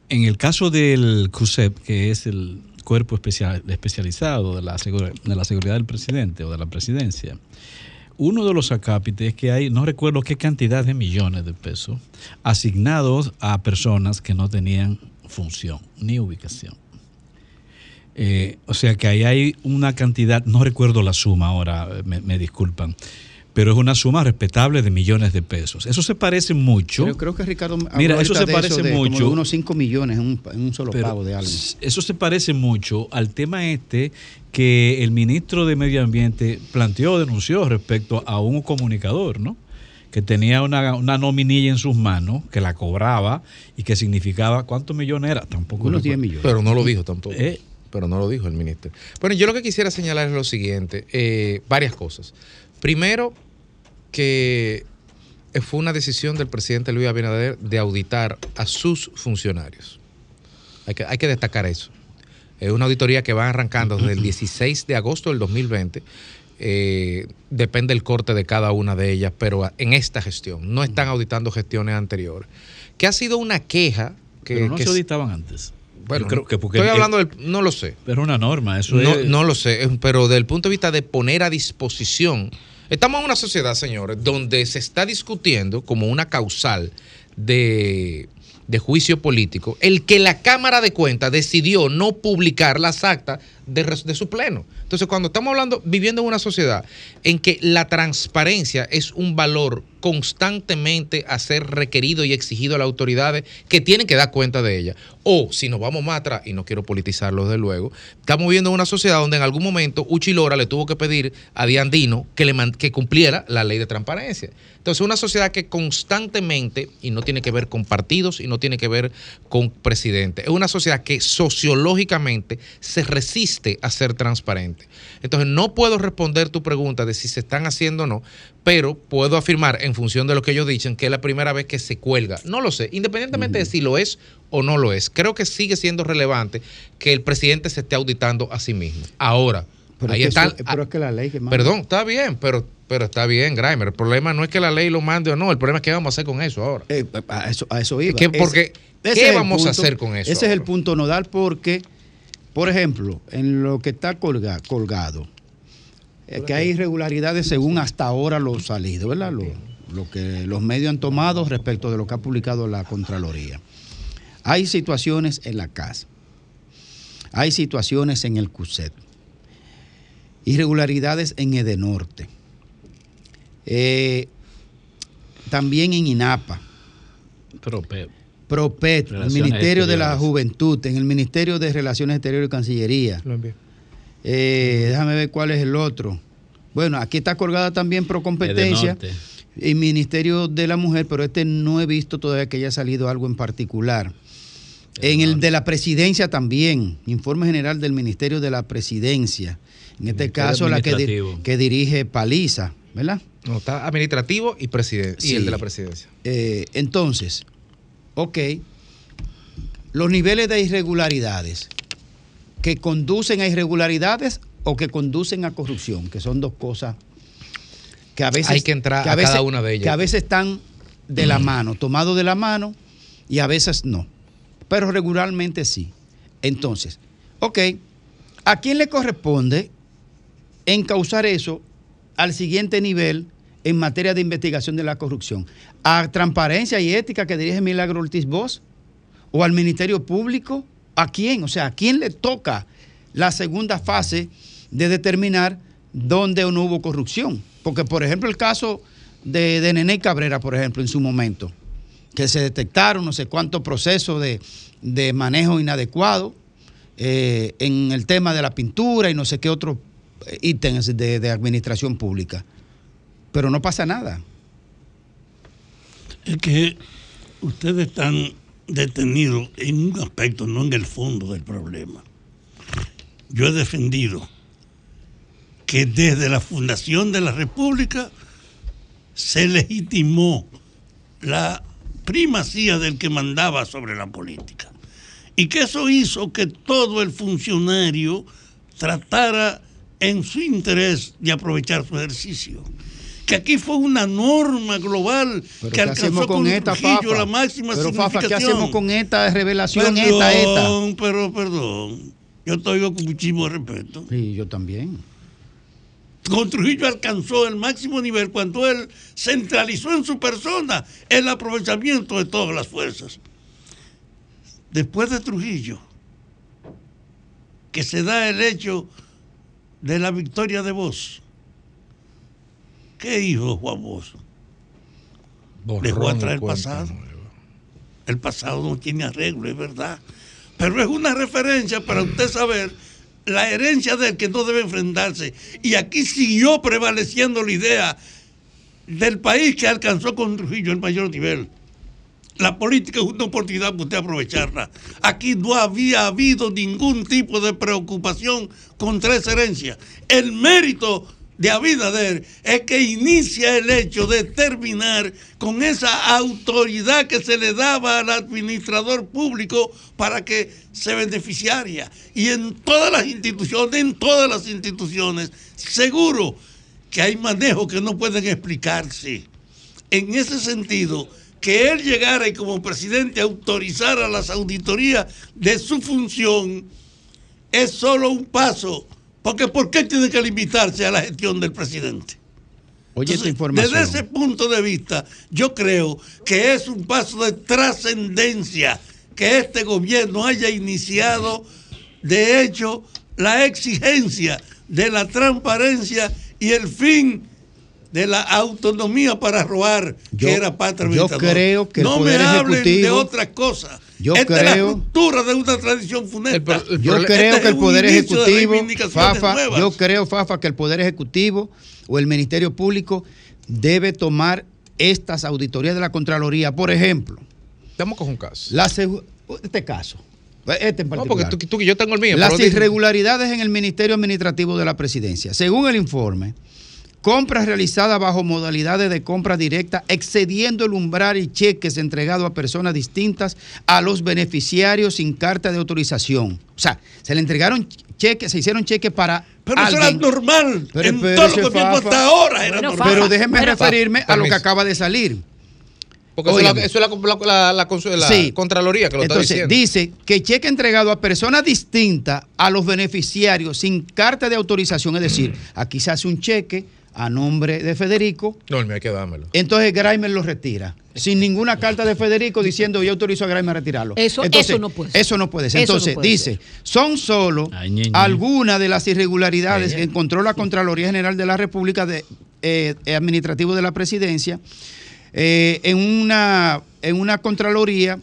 en el caso del CUSEP, que es el cuerpo especial, especializado de la, seguridad del presidente o de la presidencia, uno de los acápites que hay, no recuerdo qué cantidad de millones de pesos, asignados a personas que no tenían función ni ubicación. Eh, o sea que ahí hay una cantidad, no recuerdo la suma ahora, eh, me disculpan, pero es una suma respetable de millones de pesos. Eso se parece mucho. Yo creo que Ricardo Mira, eso se de parece de como de mucho. unos 5 millones en un, en un solo Pero pago de algo. Eso se parece mucho al tema este que el ministro de Medio Ambiente planteó, denunció respecto a un comunicador, ¿no? Que tenía una, una nominilla en sus manos, que la cobraba y que significaba, ¿cuántos millones era? Tampoco. Unos recuerdo. 10 millones. Pero no lo dijo tampoco. Eh. Pero no lo dijo el ministro. Bueno, yo lo que quisiera señalar es lo siguiente, eh, varias cosas. Primero, que fue una decisión del presidente Luis Abinader de auditar a sus funcionarios. Hay que, hay que destacar eso. Es una auditoría que va arrancando desde el 16 de agosto del 2020. Eh, depende el corte de cada una de ellas, pero en esta gestión. No están auditando gestiones anteriores. Que ha sido una queja que... Pero no que se auditaban antes. Bueno, creo que porque estoy el- hablando del... No lo sé. Pero es una norma, eso No, es. no lo sé, eh, pero desde el punto de vista de poner a disposición, estamos en una sociedad, señores, donde se está discutiendo como una causal de, de juicio político el que la Cámara de Cuentas decidió no publicar las actas de, su pleno. Entonces, cuando estamos hablando, viviendo en una sociedad en que la transparencia es un valor constantemente a ser requerido y exigido a las autoridades que tienen que dar cuenta de ella. O, si nos vamos más atrás, y no quiero politizarlo desde luego, estamos viviendo en una sociedad donde en algún momento Uchi Lora le tuvo que pedir a Diandino que, que cumpliera la ley de transparencia. Entonces, una sociedad que constantemente, y no tiene que ver con partidos y no tiene que ver con presidente, es una sociedad que sociológicamente se resiste a ser transparente. Entonces, no puedo responder tu pregunta de si se están haciendo o no, pero puedo afirmar, en función de lo que ellos dicen, que es la primera vez que se cuelga. No lo sé, independientemente de si lo es o no lo es. Creo que sigue siendo relevante que el presidente se esté auditando a sí mismo. Ahora, Pero, ahí es que eso- pero es que la ley que manda. Perdón, está bien, pero, pero está bien, Grimer. El problema no es que la ley lo mande o no, el problema es qué vamos a hacer con eso ahora. Eh, a, eso, a eso iba. ¿Qué- porque, ese ¿qué es vamos a hacer con eso Ese es el punto nodal porque, por ejemplo, en lo que está colga- colgado, que hay irregularidades según hasta ahora lo salido, ¿verdad? Lo, que los medios han tomado respecto de lo que ha publicado la Contraloría. Hay situaciones en la casa. Hay situaciones en el CUSET. Irregularidades en Edenorte. Eh, también en INAPA. Pero, PROPET, el Ministerio de la. Juventud, en el Ministerio de Relaciones Exteriores y Cancillería. Eh, déjame ver cuál es el otro. Bueno, aquí está colgada también pro competencia Edenorte. y Ministerio de la Mujer, pero este no he visto todavía que haya salido algo en particular. En el de la presidencia también, informe general del Ministerio de la Presidencia. En este Ministerio caso, la que, di- Administrativo. que dirige Paliza, ¿verdad? No, está administrativo y, presiden- y Sí. el de la presidencia. Eh, entonces, ok, los niveles de irregularidades que conducen a irregularidades o que conducen a corrupción, que son dos cosas que a veces Hay que entrar que a veces- cada una de ellas. que a veces están de la mano, tomados de la mano y a veces no. Pero regularmente sí. Entonces, ok, ¿a quién le corresponde encauzar eso al siguiente nivel en materia de investigación de la corrupción? ¿A Transparencia y Ética que dirige Milagro Ortiz Bosch? ¿O al Ministerio Público? ¿A quién? O sea, ¿a quién le toca la segunda fase de determinar dónde o no hubo corrupción? Porque, por ejemplo, el caso de, de Cabrera, por ejemplo, en su momento, que se detectaron no sé cuántos procesos de, de manejo inadecuado eh, en el tema de la pintura y no sé qué otros eh, ítems de administración pública. Pero no pasa nada. Es que ustedes están detenidos en un aspecto, no en el fondo del problema. Yo he defendido que desde la fundación de la República se legitimó la primacía del que mandaba sobre la política. Y que eso hizo que todo el funcionario tratara en su interés de aprovechar su ejercicio. Que aquí fue una norma global Pero que ¿qué alcanzó con esta, Trujillo Fafa? la máxima Pero Fafa, ¿qué hacemos con esta revelación, esta, esta? Perdón, pero perdón. Yo estoy con muchísimo respeto. Sí, yo también. Con Trujillo alcanzó el máximo nivel cuando él centralizó en su persona el aprovechamiento de todas las fuerzas. Después de Trujillo, que se da el hecho de la victoria de Vos. ¿Qué hizo Juan Bosch? Dejó Borrón y atrás el pasado. El pasado no tiene arreglo, es verdad. Pero es una referencia para usted saber la herencia del que no debe enfrentarse. Y aquí siguió prevaleciendo la idea del país que alcanzó con Trujillo el mayor nivel. La política es una oportunidad para usted aprovecharla. Aquí no había habido ningún tipo de preocupación contra esa herencia. El mérito de Abinader es que inicia el hecho de terminar con esa autoridad que se le daba al administrador público para que se beneficiaria. Y en todas las instituciones, en todas las instituciones, seguro que hay manejos que no pueden explicarse. En ese sentido, que él llegara y como presidente autorizara las auditorías de su función es solo un paso. Porque ¿por qué tiene que limitarse a la gestión del presidente? Oye, Entonces, información. Desde ese punto de vista, yo creo que es un paso de trascendencia que este gobierno haya iniciado, de hecho, la exigencia de la transparencia y el fin de la autonomía para robar, Yo- que era patria yo creo que el no Poder me hablen de Ejecutivo- otra cosa. Yo Esta es la creo- ruptura de una tradición funesta. Yo Este creo es que el Poder Ejecutivo, Fafa, nuevas. yo creo, Fafa, que el Poder Ejecutivo o el Ministerio Público debe tomar estas auditorías de la Contraloría. Por ejemplo, Estamos con un caso. la este caso, este en No, particular. porque tú, tú- yo tengo el mío. Las irregularidades en el Ministerio Administrativo de la Presidencia. Según el informe, compras realizadas bajo modalidades de compra directa, excediendo el umbral y cheques entregados a personas distintas a los beneficiarios sin carta de autorización. O sea, se le entregaron cheques, se hicieron cheques para. Pero eso era normal. Pero en todo lo que vimos Fafa. hasta ahora era Bueno, normal. Pero déjeme referirme a lo que acaba de salir. Porque eso es la, Óigame. eso es la, la- la- la consu- la Sí. Contraloría que lo Entonces, está diciendo. dice que cheque entregado a personas distintas a los beneficiarios sin carta de autorización, es decir, aquí se hace un cheque a nombre de Federico, No, el hay que dármelo. entonces Graimer lo retira, sin ninguna carta de Federico diciendo yo autorizo a Graimer a retirarlo. Eso- Entonces, eso no puede ser. Eso no puede ser. No Entonces, puede dice, son solo algunas de las irregularidades Ñe, que encontró la Contraloría General de la República de, eh, Administrativo de la Presidencia eh, en, una, en una Contraloría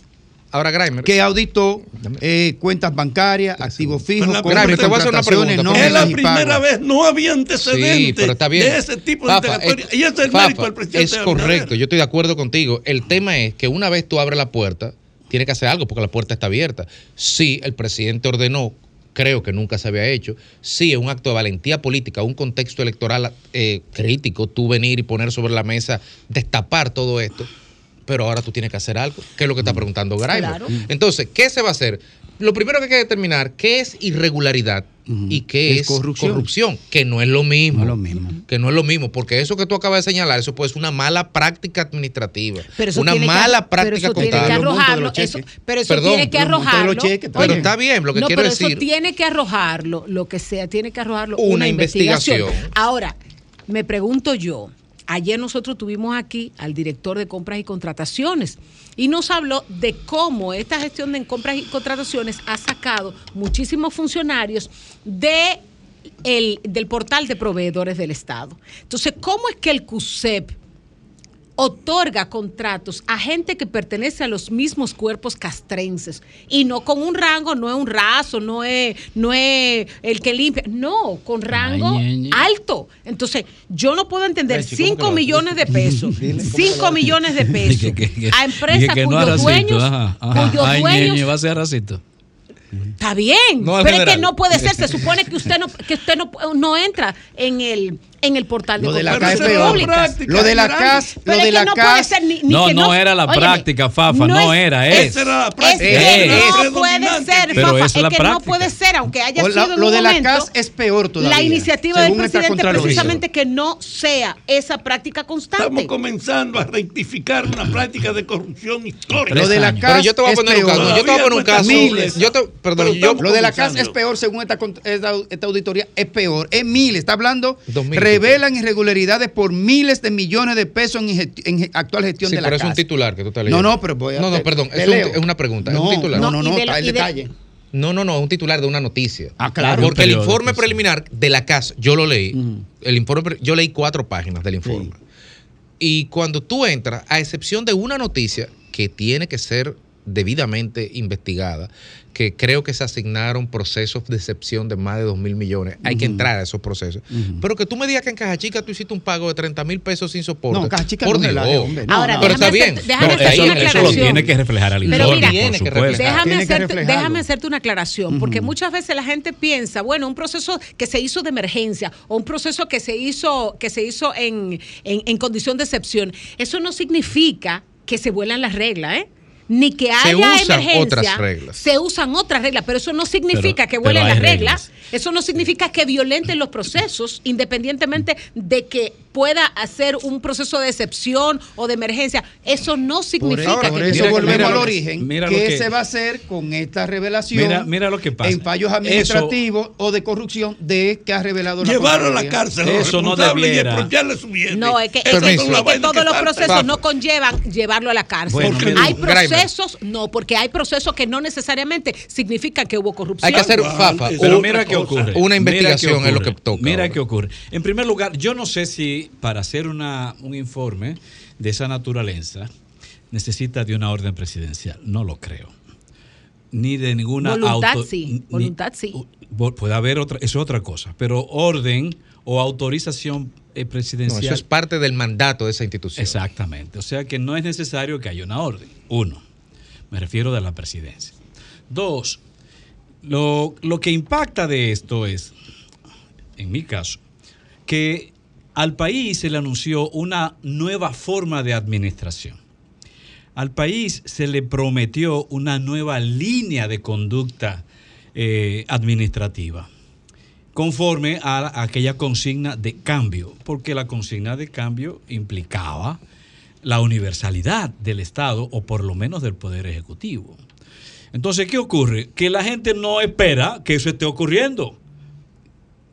Ahora, Grimer. que auditó eh, cuentas bancarias, activos fijos, Pero Grimer, te voy a hacer una pregunta, nóminas Es la primera vez, no había Sí, antecedentes pero está bien. de ese tipo de Fafa, interrogatorio. es- Y ese es el mérito del presidente. Es correcto, yo estoy de acuerdo contigo. El tema es que una vez tú abres la puerta, tiene que hacer algo porque la puerta está abierta. Sí, el presidente ordenó, creo que nunca se había hecho. Sí, es un acto de valentía política, un contexto electoral eh, crítico, tú venir y poner sobre la mesa, destapar todo esto. Pero ahora tú tienes que hacer algo, que es lo que está preguntando Grimer. Claro. Entonces, ¿qué se va a hacer? Lo primero que hay que determinar, ¿qué es irregularidad y qué Es es, corrupción. corrupción. que no es lo mismo. Que no es lo mismo, porque eso que tú acabas de señalar, eso puede ser una mala práctica administrativa, Pero eso una tiene que- mala pero práctica eso tiene que arrojarlo, eso- pero eso Perdón, tiene que arrojarlo. Oye, pero está bien, lo que no, quiero pero decir. Eso tiene que arrojarlo, lo que sea, tiene que arrojarlo Una una, investigación. investigación. Ahora, me pregunto yo, ayer nosotros tuvimos aquí al director de compras y contrataciones y nos habló de cómo esta gestión de compras y contrataciones ha sacado muchísimos funcionarios de el, del portal de proveedores del Estado. Entonces, ¿cómo es que el CUSEP otorga contratos a gente que pertenece a los mismos cuerpos castrenses y no con un rango, no es un raso, no es, no es el que limpia, no, con rango Ay, alto. Entonces, yo no puedo entender Leche, ¿cómo 5 que lo hace? millones de pesos, 5 millones de pesos Que- que- que- a empresas no cuyos dueños, ajá, ajá. cuyos Ay, dueños ñeñe, va a ser racito. Está bien, No pero es que no puede ser. Se supone que usted no, que usted no, no entra en el, en el portal de Lo de la CAS es peor. Lo de la CAS, Pero lo es de que la no puede CAS. ser ni- ni No, no era la óyeme, práctica, Fafa, no era, es. Esa era la Es práctica. que Es. no puede ser, Fafa, es que no puede ser, aunque haya O la- sido lo de la momento, CAS es peor todavía. La iniciativa del presidente precisamente que no sea esa práctica constante. Estamos comenzando a rectificar una práctica de corrupción histórica. Lo de la CAS Pero yo te voy a es poner un peor. caso. Yo te voy a poner un caso. Miles. Yo te, perdón, yo, Lo de la CAS es peor según esta, auditoría, es peor, es miles, está hablando, mil. Revelan irregularidades por miles de millones de pesos en, gest- en ge- actual gestión Sí, de la pero es un titular que tú estás No, leyendo. no, pero voy a- No, no, perdón. Es, un- es una pregunta. es No, un titular. no, no, no, está el detalle. No, no, no, es un titular de una noticia. Ah, claro. Porque el informe preliminar de la CAS, yo lo leí. El informe, yo leí cuatro páginas del informe. Y cuando tú entras, a excepción de una noticia que tiene que ser debidamente investigada, que creo que se asignaron procesos de excepción de más de 2 mil millones. Hay que entrar a esos procesos. Pero que tú me digas que en Caja Chica tú hiciste un pago de 30 mil pesos sin soporte. No, Caja Chica por no Dios. No, Ahora, no. pero está déjame bien. déjame hacerte eso, lo tiene que reflejar al Pero informe, mira, por supuesto. Déjame, hacerte, déjame hacerte una aclaración, porque muchas veces la gente piensa, bueno, un proceso que se hizo de emergencia o un proceso que se hizo, que se hizo en, en- en condición de excepción, eso no significa que se vuelan las reglas, ¿eh? Ni que Se haya usan emergencia. otras reglas. Se usan otras reglas, pero eso no significa Pero- que vuelen las reglas. reglas. Eso no significa que violenten los procesos, independientemente de que pueda hacer un proceso de excepción o de emergencia. Eso no Por significa eso, que por eso Mira- volvemos mira al origen. mira lo ¿Qué que- se va a hacer con esta revelación? Mira- mira lo que pasa. En fallos administrativos o de corrupción de que ha revelado la Llevaron a la cárcel Eso no debiera. y su bien. No, es que, es que- es todos los procesos no conllevan llevarlo a la cárcel. Bueno, hay Grimer. procesos, no, porque hay procesos que no necesariamente significan que hubo corrupción. Hay que hacer, Fafa, Pero mira qué ocurre. Una investigación es lo que toca. Mira ahora. qué ocurre. En primer lugar, yo no sé si para hacer una, un informe de esa naturaleza necesita de una orden presidencial. No lo creo. Ni de ninguna Voluntad auto- sí, ni- voluntad sí. Puede haber otra, eso es otra cosa, pero orden o autorización eh, No, presidencial. eso es parte del mandato de esa institución. Exactamente. O sea que no es necesario que haya una orden. Uno, me refiero de la presidencia. Dos, lo, lo que impacta de esto es, en mi caso, que al país se le anunció una nueva forma de administración. Al país se le prometió una nueva línea de conducta eh, administrativa conforme a aquella consigna de cambio, porque la consigna de cambio implicaba la universalidad del Estado o por lo menos del Poder Ejecutivo. Entonces, ¿qué ocurre? Que la gente no espera que eso esté ocurriendo.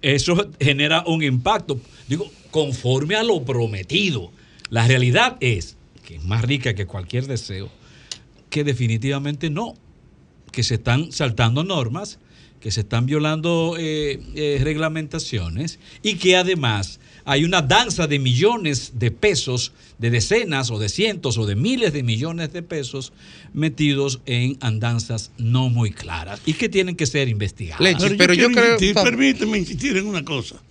Eso genera un impacto, digo, conforme a lo prometido. La realidad es, que es más rica que cualquier deseo, que definitivamente no, que se están saltando normas, que se están violando eh, eh, reglamentaciones y que además hay una danza de millones de pesos, de decenas o de cientos o de miles de millones de pesos metidos en andanzas no muy claras y que tienen que ser investigadas. quiero insistir, permíteme insistir en una cosa.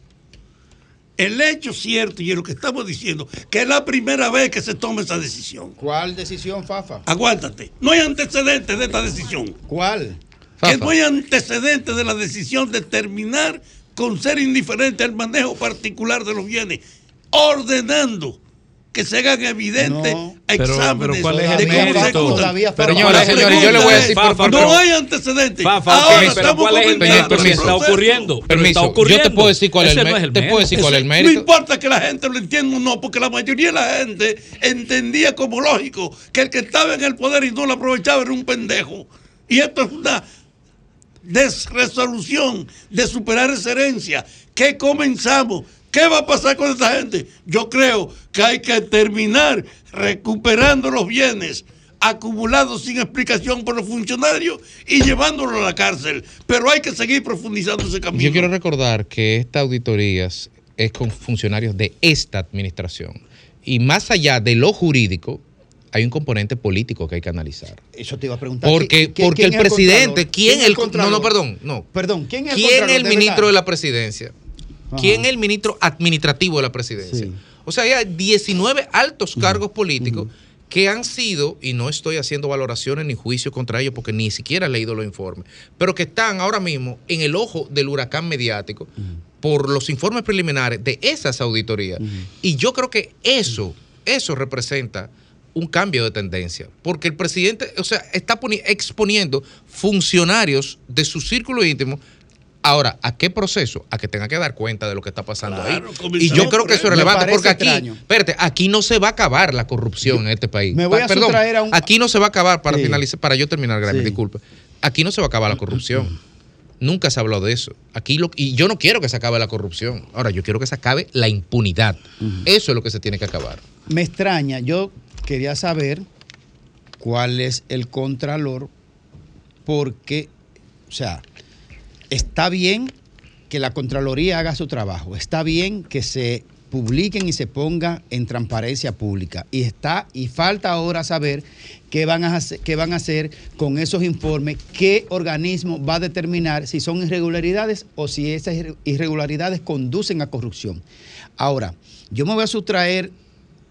El hecho cierto y en lo que estamos diciendo, que es la primera vez que se toma esa decisión. ¿Cuál decisión, Fafa? Aguántate. No hay antecedentes de esta decisión. ¿Cuál? Que no hay antecedentes de la decisión de terminar con ser indiferente al manejo particular de los bienes, ordenando que se hagan evidentes Pero- exámenes pero ¿cuál es el de mérito? Pero Señores, yo le voy a decir, por favor, no pero- hay antecedentes. Fafa, Ahora ok, pero estamos ¿cuál es el mérito? Está ocurriendo, pero Permiso, está yo te ocurriendo. puedo decir cuál es el Ese no mé- es el te puedo decir cuál es el No mérito. importa que la gente lo entienda o no, porque la mayoría de la gente entendía como lógico que el que estaba en el poder y no lo aprovechaba era un pendejo. Y esto es una desresolución de superar esa herencia. ¿Qué comenzamos? ¿Qué va a pasar con esta gente? Yo creo que hay que terminar recuperando los bienes acumulados sin explicación por los funcionarios y llevándolos a la cárcel. Pero hay que seguir profundizando ese camino. Yo quiero recordar que esta auditoría es con funcionarios de esta administración. Y más allá de lo jurídico, hay un componente político que hay que analizar. Eso te iba a preguntar. Porque, ¿Quién- porque quién el es presidente? ¿quién, es el, no, no, perdón, no. Perdón, ¿quién es el ¿Quién Contralor el ministro de la presidencia? ¿Quién es el ministro administrativo de la presidencia? O sea, hay 19 altos cargos políticos que han sido, y no estoy haciendo valoraciones ni juicios contra ellos porque ni siquiera he leído los informes, pero que están ahora mismo en el ojo del huracán mediático por los informes preliminares de esas auditorías. Y yo creo que eso, eso representa un cambio de tendencia, porque el presidente, o sea, está poni- exponiendo funcionarios de su círculo íntimo Ahora, ¿a qué proceso? A que tenga que dar cuenta de lo que está pasando Claro, ahí. Y yo creo que eso es relevante, porque aquí, extraño. espérate, aquí no se va a acabar la corrupción en este país. Me voy Pa- a Perdón, a un- aquí no se va a acabar, para Sí. finalizar, para yo terminar, Grammy, Sí. disculpe. Aquí no se va a acabar la corrupción. Nunca se ha hablado de eso. Aquí lo, y yo no quiero que se acabe la corrupción. Ahora, yo quiero que se acabe la impunidad. Eso es lo que se tiene que acabar. Me extraña, yo quería saber cuál es el contralor, porque, o sea, está bien que la Contraloría haga su trabajo, está bien que se publiquen y se ponga en transparencia pública. Y está, y falta ahora saber qué van a hacer, qué van a hacer con esos informes, qué organismo va a determinar si son irregularidades o si esas irre- irregularidades conducen a corrupción. Ahora, yo me voy a sustraer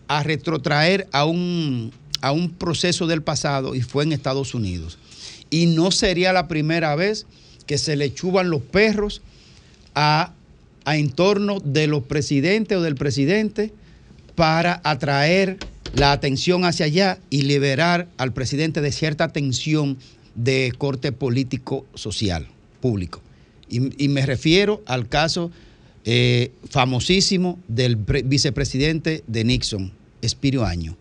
a retrotraer a un, a un proceso del pasado y fue en Estados Unidos. Y no sería la primera vez que se le chuban los perros a, a en torno de los presidentes o del presidente para atraer la atención hacia allá y liberar al presidente de cierta tensión de corte político social público. Y, me refiero al caso eh, famosísimo del pre- vicepresidente de Nixon, Espirio Año.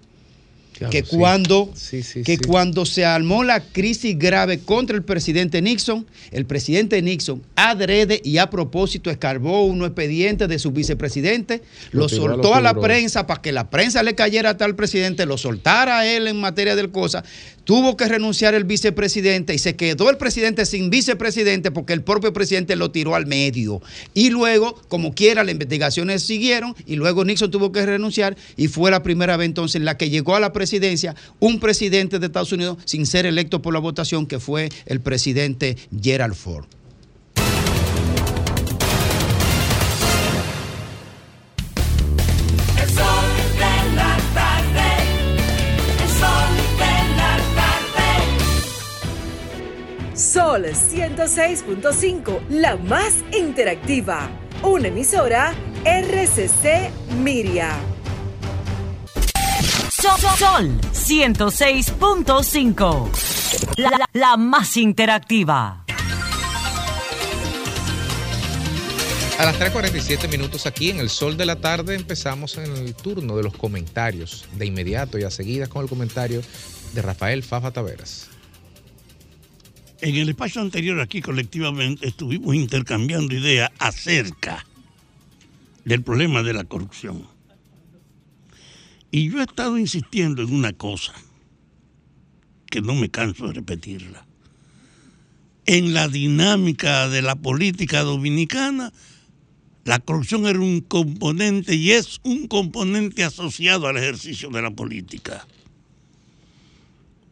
Que cuando, Sí, sí, que sí. cuando se armó la crisis grave contra el presidente Nixon, el presidente Nixon adrede y a propósito escarbó unos expedientes de su vicepresidente, Lo lo, tiró a los soltó a la prensa para que la prensa le cayera hasta al presidente, lo soltara a él en materia del cosa, tuvo que renunciar el vicepresidente y se quedó el presidente sin vicepresidente porque el propio presidente lo tiró al medio. Y luego, como quiera, las investigaciones siguieron y luego Nixon tuvo que renunciar y fue la primera vez entonces en la que llegó a la presidencia un presidente de Estados Unidos sin ser electo por la votación, que fue el presidente Gerald Ford. El sol de la tarde, el sol de la tarde. Sol 106.5, la más interactiva. Una emisora RCC Miria. Sol, Sol 106.5. La, la- la más interactiva. A las 3.47 minutos aquí en el sol de la tarde empezamos en el turno de los comentarios de inmediato y a seguidas con el comentario de Rafael Fafa Taveras. En el espacio anterior aquí colectivamente estuvimos intercambiando ideas acerca del problema de la corrupción. Y yo he estado insistiendo en una cosa que no me canso de repetirla. En la dinámica de la política dominicana, la corrupción era un componente y es un componente asociado al ejercicio de la política.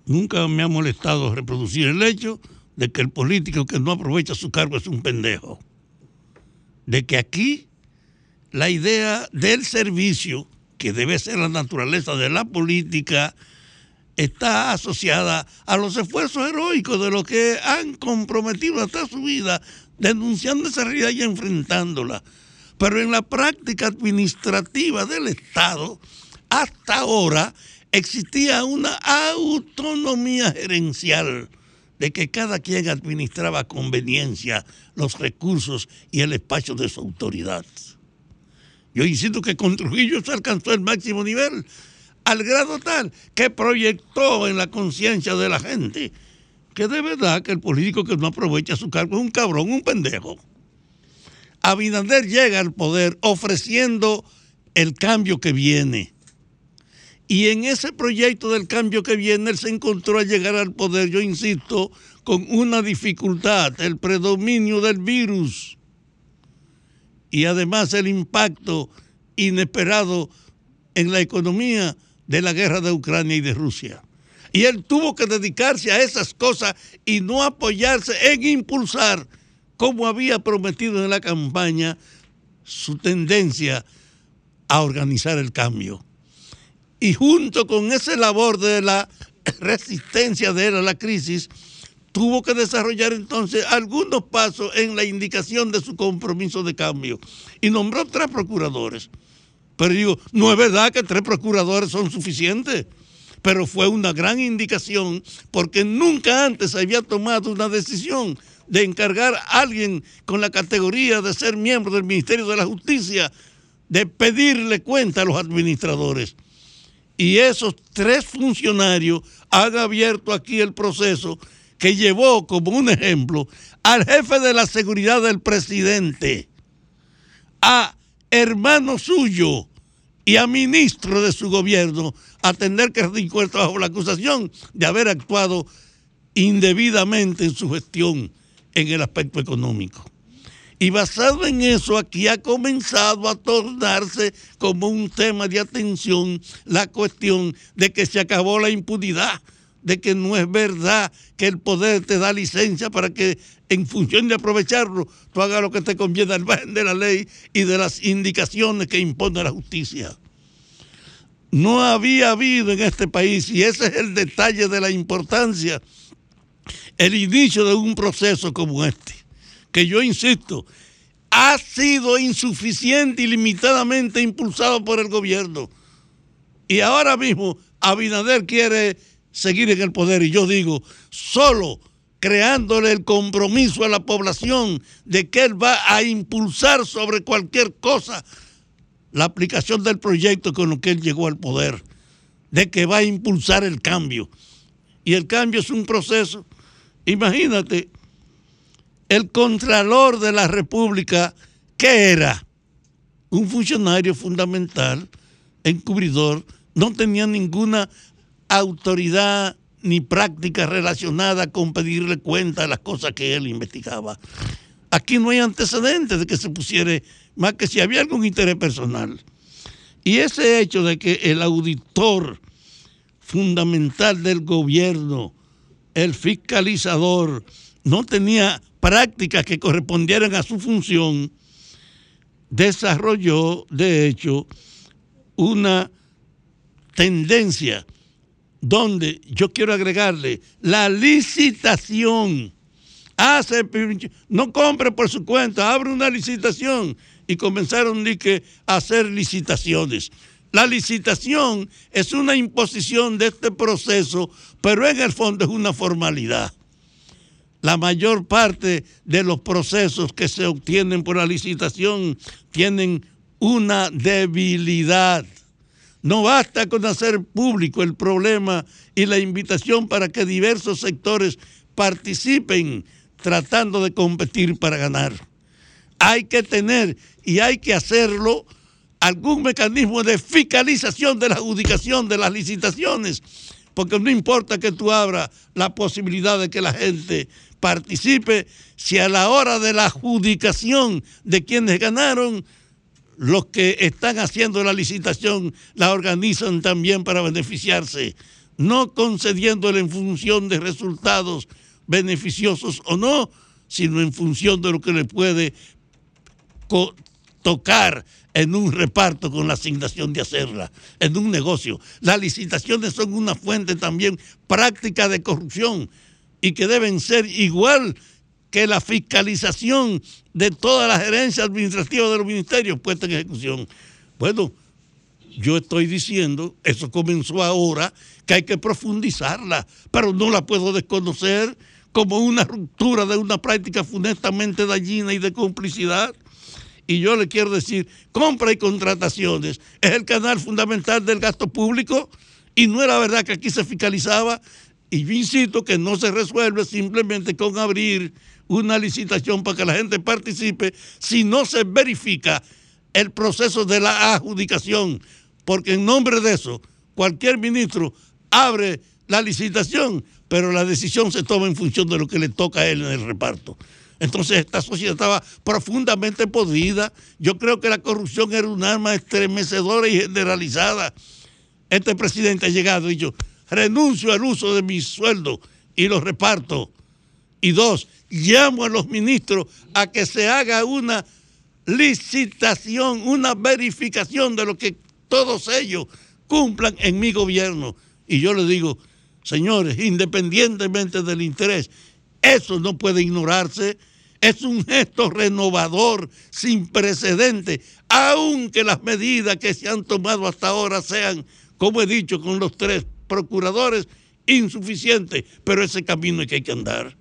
Nunca me ha molestado reproducir el hecho de que el político que no aprovecha su cargo es un pendejo. De que aquí la idea del servicio, que debe ser la naturaleza de la política, está asociada a los esfuerzos heroicos de los que han comprometido hasta su vida denunciando esa realidad y enfrentándola. Pero en la práctica administrativa del Estado hasta ahora existía una autonomía gerencial de que cada quien administraba a conveniencia los recursos y el espacio de su autoridad. Yo insisto que con Trujillo se alcanzó el máximo nivel, al grado tal que proyectó en la conciencia de la gente que de verdad que el político que no aprovecha su cargo es un cabrón, un pendejo. Abinader llega al poder ofreciendo el cambio que viene. Y en ese proyecto del cambio que viene, él se encontró al llegar al poder, yo insisto, con una dificultad, el predominio del virus y además el impacto inesperado en la economía de la guerra de Ucrania y de Rusia. Y él tuvo que dedicarse a esas cosas y no apoyarse en impulsar, como había prometido en la campaña, su tendencia a organizar el cambio. Y junto con esa labor de la resistencia de él a la crisis, tuvo que desarrollar entonces algunos pasos en la indicación de su compromiso de cambio. Y nombró tres procuradores. Pero digo, no es verdad que tres procuradores son suficientes pero fue una gran indicación porque nunca antes había tomado una decisión de encargar a alguien con la categoría de ser miembro del Ministerio de la Justicia de pedirle cuenta a los administradores. Y esos tres funcionarios han abierto aquí el proceso que llevó como un ejemplo al jefe de la seguridad del presidente, a hermano suyo y a ministro de su gobierno a tener que rendir bajo la acusación de haber actuado indebidamente en su gestión en el aspecto económico. Y basado en eso, aquí ha comenzado a tornarse como un tema de atención la cuestión de que se acabó la impunidad, de que no es verdad que el poder te da licencia para que en función de aprovecharlo, tú hagas lo que te conviene al margen de la ley y de las indicaciones que impone la justicia no había habido en este país, y ese es el detalle de la importancia, el inicio de un proceso como este, que yo insisto, ha sido insuficiente y limitadamente impulsado por el gobierno. Y ahora mismo Abinader quiere seguir en el poder y yo digo, solo creándole el compromiso a la población de que él va a impulsar sobre cualquier cosa la aplicación del proyecto con lo que él llegó al poder, de que va a impulsar el cambio. Y el cambio es un proceso. Imagínate, el Contralor de la República, ¿qué era? Un funcionario fundamental, encubridor, no tenía ninguna autoridad ni práctica relacionada con pedirle cuenta de las cosas que él investigaba. Aquí no hay antecedentes de que se pusiera más que si había algún interés personal. Y ese hecho de que el auditor fundamental del gobierno, el fiscalizador, no tenía prácticas que correspondieran a su función, desarrolló, de hecho, una tendencia donde yo quiero agregarle la licitación. Hace, no compre por su cuenta, abre una licitación y comenzaron a hacer licitaciones. La licitación es una imposición de este proceso, pero en el fondo es una formalidad. La mayor parte de los procesos que se obtienen por la licitación tienen una debilidad. No basta con hacer público el problema y la invitación para que diversos sectores participen tratando de competir para ganar. Hay que tener y hay que hacerlo algún mecanismo de fiscalización de la adjudicación de las licitaciones, porque no importa que tú abras la posibilidad de que la gente participe, si a la hora de la adjudicación de quienes ganaron, los que están haciendo la licitación la organizan también para beneficiarse, no concediéndole en función de resultados beneficiosos o no, sino en función de lo que le puede tocar en un reparto con la asignación de hacerla, en un negocio. Las licitaciones son una fuente también práctica de corrupción y que deben ser igual que la fiscalización de toda la gerencia administrativa de los ministerios puesta en ejecución. Bueno, Yo estoy diciendo, eso comenzó ahora, que hay que profundizarla, pero no la puedo desconocer como una ruptura de una práctica funestamente dañina y de complicidad. Y yo le quiero decir, compra y contrataciones es el canal fundamental del gasto público y no era verdad que aquí se fiscalizaba. Y yo insisto que no se resuelve simplemente con abrir una licitación para que la gente participe si no se verifica el proceso de la adjudicación. Porque en nombre de eso, cualquier ministro abre la licitación, pero la decisión se toma en función de lo que le toca a él en el reparto. Entonces esta sociedad estaba profundamente podrida. Yo creo que la corrupción era un arma estremecedora y generalizada. Este presidente ha llegado y yo renuncio al uso de mi sueldo y lo reparto. Y dos, llamo a los ministros a que se haga una licitación, una verificación de lo que todos ellos cumplan en mi gobierno. Y yo les digo, señores, independientemente del interés, eso no puede ignorarse. Es un gesto renovador sin precedente, aunque las medidas que se han tomado hasta ahora sean, como he dicho con los tres procuradores, insuficientes, pero ese camino es que hay que andar.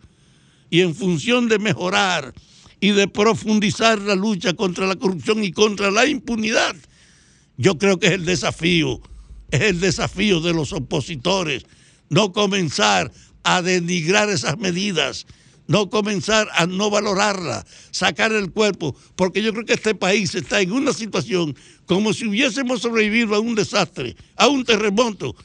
Y en función de mejorar y de profundizar la lucha contra la corrupción y contra la impunidad, yo creo que es el desafío, es el desafío de los opositores, no comenzar a denigrar esas medidas, no comenzar a no valorarla, sacar el cuerpo, porque yo creo que este país está en una situación como si hubiésemos sobrevivido a un desastre, a un terremoto,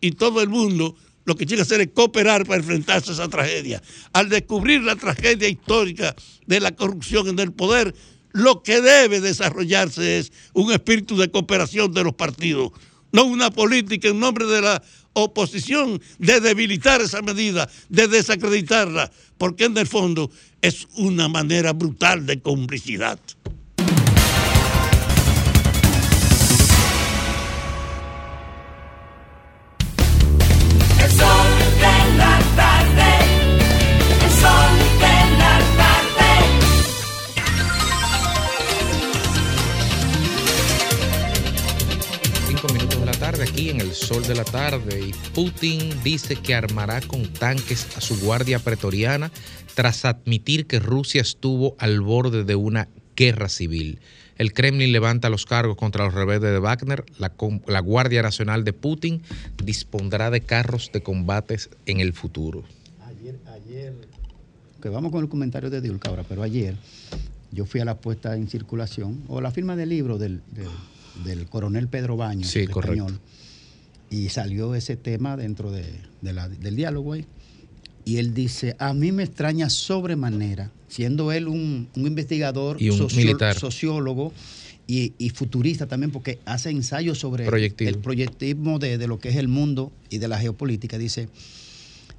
y todo el mundo lo que tiene que hacer es cooperar para enfrentarse a esa tragedia. Al descubrir la tragedia histórica de la corrupción en el poder, lo que debe desarrollarse es un espíritu de cooperación de los partidos, no una política en nombre de la oposición de debilitar esa medida, de desacreditarla, porque en el fondo es una manera brutal de complicidad. Sol de la tarde y Putin dice que armará con tanques a su guardia pretoriana tras admitir que Rusia estuvo al borde de una guerra civil. El Kremlin levanta los cargos contra los rebeldes de Wagner. La, Guardia Nacional de Putin dispondrá de carros de combates en el futuro. Ayer, ayer, que vamos con el comentario de Diulca ahora, pero ayer yo fui a la puesta en circulación, o la firma del libro del, del- del coronel Pedro Baños, Sí, el correcto. Y salió ese tema dentro de, de la- del diálogo ahí. Y él dice, a mí me extraña sobremanera, siendo él un, un investigador, Y un militar. sociólogo y, y futurista también, porque hace ensayos sobre Proyectil. el proyectismo de, de lo que es el mundo y de la geopolítica. Dice,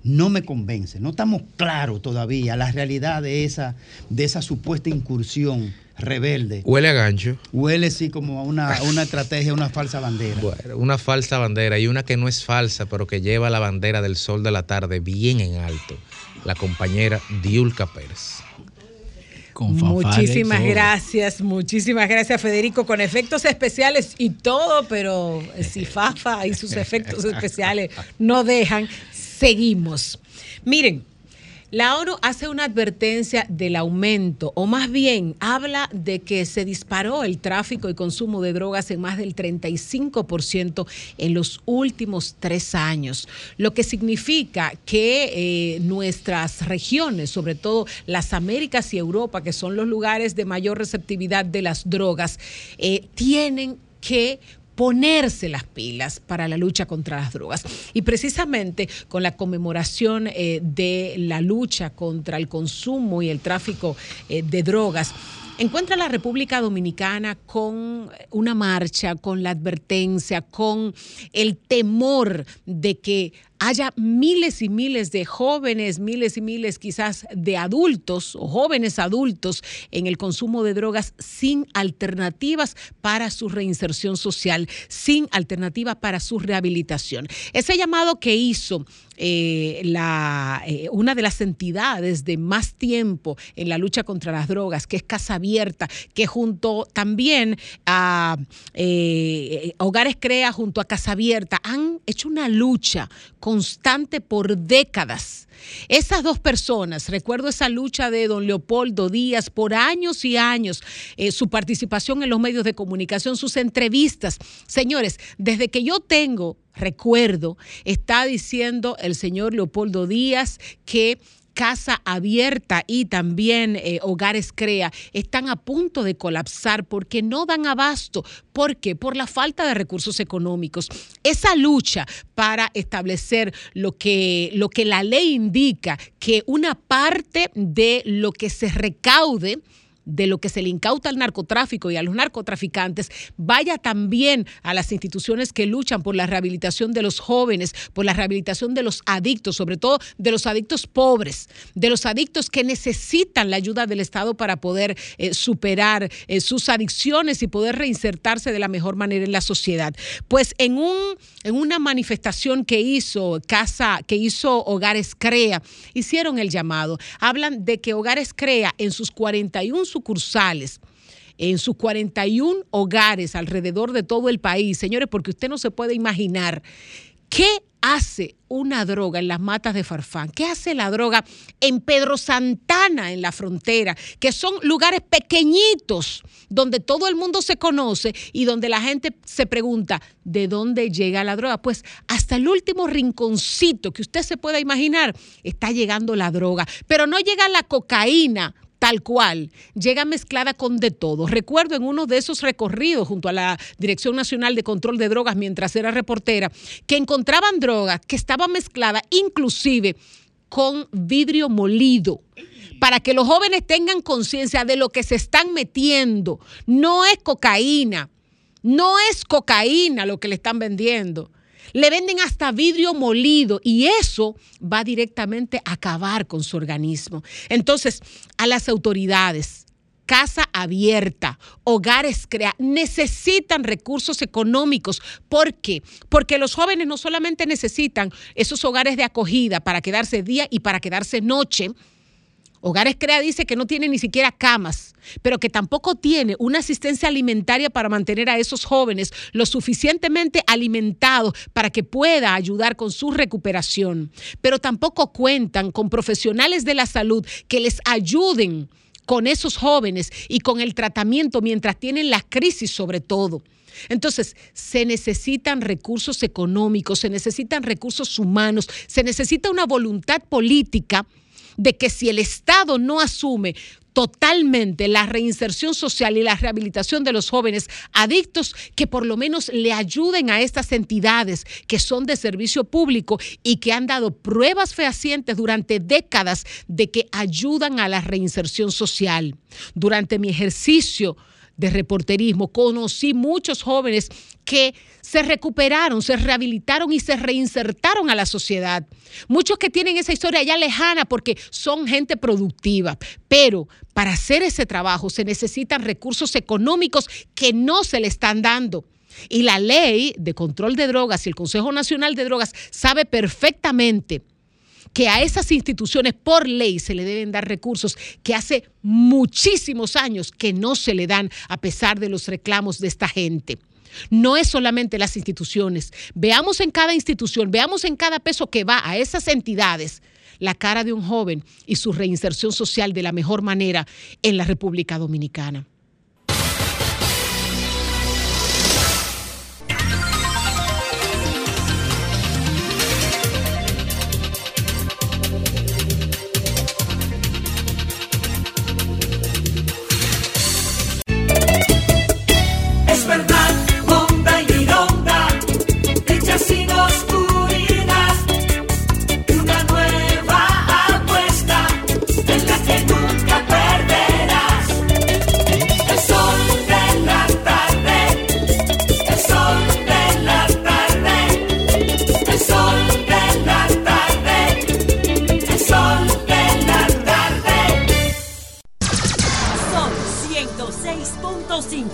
no me convence, no estamos claros todavía la realidad de esa, de esa supuesta incursión rebelde. Huele a gancho. Huele sí como a una, una estrategia, una falsa bandera. Bueno, una falsa bandera y una que no es falsa, pero que lleva la bandera del sol de la tarde bien en alto. La compañera Diulca Pérez. Muchísimas gracias, muchísimas gracias Federico, con efectos especiales y todo, pero si Fafa y sus efectos especiales no dejan, seguimos. Miren, la ONU hace una advertencia del aumento, o más bien habla de que se disparó el tráfico y consumo de drogas en más del 35% en los últimos tres años, lo que significa que eh, nuestras regiones, sobre todo las Américas y Europa, que son los lugares de mayor receptividad de las drogas, eh, tienen que ponerse las pilas para la lucha contra las drogas. Y precisamente con la conmemoración eh, de la lucha contra el consumo y el tráfico eh, de drogas, encuentra la República Dominicana con una marcha, con la advertencia, con el temor de que haya miles y miles de jóvenes, miles y miles quizás de adultos o jóvenes adultos en el consumo de drogas sin alternativas para su reinserción social, sin alternativas para su rehabilitación. Ese llamado que hizo eh, eh, una de las entidades de más tiempo en la lucha contra las drogas, que es Casa Abierta, que junto también a eh, Hogares Crea, junto a Casa Abierta, han hecho una lucha constante por décadas. Esas dos personas, recuerdo esa lucha de don Leopoldo Díaz por años y años, eh, su participación en los medios de comunicación, sus entrevistas. Señores, desde que yo tengo recuerdo, está diciendo el señor Leopoldo Díaz que Casa Abierta y también eh, Hogares Crea están a punto de colapsar porque no dan abasto. ¿Por qué? Por la falta de recursos económicos. Esa lucha para establecer lo que, lo que la ley indica, que una parte de lo que se recaude, de lo que se le incauta al narcotráfico y a los narcotraficantes vaya también a las instituciones que luchan por la rehabilitación de los jóvenes, por la rehabilitación de los adictos, sobre todo de los adictos pobres, de los adictos que necesitan la ayuda del Estado para poder eh, superar eh, sus adicciones y poder reinsertarse de la mejor manera en la sociedad. Pues en, un, en una manifestación que hizo Casa, que hizo Hogares Crea, hicieron el llamado. Hablan de que Hogares Crea en sus 41 sucursales en sus 41 hogares alrededor de todo el país, señores, porque usted no se puede imaginar qué hace una droga en las matas de Farfán, qué hace la droga en Pedro Santana, en la frontera, que son lugares pequeñitos donde todo el mundo se conoce y donde la gente se pregunta, ¿de dónde llega la droga? Pues hasta el último rinconcito que usted se pueda imaginar está llegando la droga, pero no llega la cocaína tal cual, llega mezclada con de todo. Recuerdo en uno de esos recorridos junto a la Dirección Nacional de Control de Drogas mientras era reportera, que encontraban drogas que estaban mezcladas inclusive con vidrio molido para que los jóvenes tengan conciencia de lo que se están metiendo. No es cocaína, no es cocaína lo que le están vendiendo. Le venden hasta vidrio molido y eso va directamente a acabar con su organismo. Entonces, a las autoridades, casa abierta, hogares crea, necesitan recursos económicos. ¿Por qué? Porque los jóvenes no solamente necesitan esos hogares de acogida para quedarse día y para quedarse noche, Hogares Crea dice que no tiene ni siquiera camas, pero que tampoco tiene una asistencia alimentaria para mantener a esos jóvenes lo suficientemente alimentados para que pueda ayudar con su recuperación. Pero tampoco cuentan con profesionales de la salud que les ayuden con esos jóvenes y con el tratamiento mientras tienen la crisis sobre todo. Entonces, se necesitan recursos económicos, se necesitan recursos humanos, se necesita una voluntad política de que si el Estado no asume totalmente la reinserción social y la rehabilitación de los jóvenes adictos, que por lo menos le ayuden a estas entidades que son de servicio público y que han dado pruebas fehacientes durante décadas de que ayudan a la reinserción social. Durante mi ejercicio de reporterismo, conocí muchos jóvenes que se recuperaron, se rehabilitaron y se reinsertaron a la sociedad. Muchos que tienen esa historia ya lejana porque son gente productiva, pero para hacer ese trabajo se necesitan recursos económicos que no se le están dando. Y la ley de control de drogas y el Consejo Nacional de Drogas sabe perfectamente que a esas instituciones por ley se le deben dar recursos que hace muchísimos años que no se le dan a pesar de los reclamos de esta gente. No es solamente las instituciones. Veamos en cada institución, veamos en cada peso que va a esas entidades la cara de un joven y su reinserción social de la mejor manera en la República Dominicana.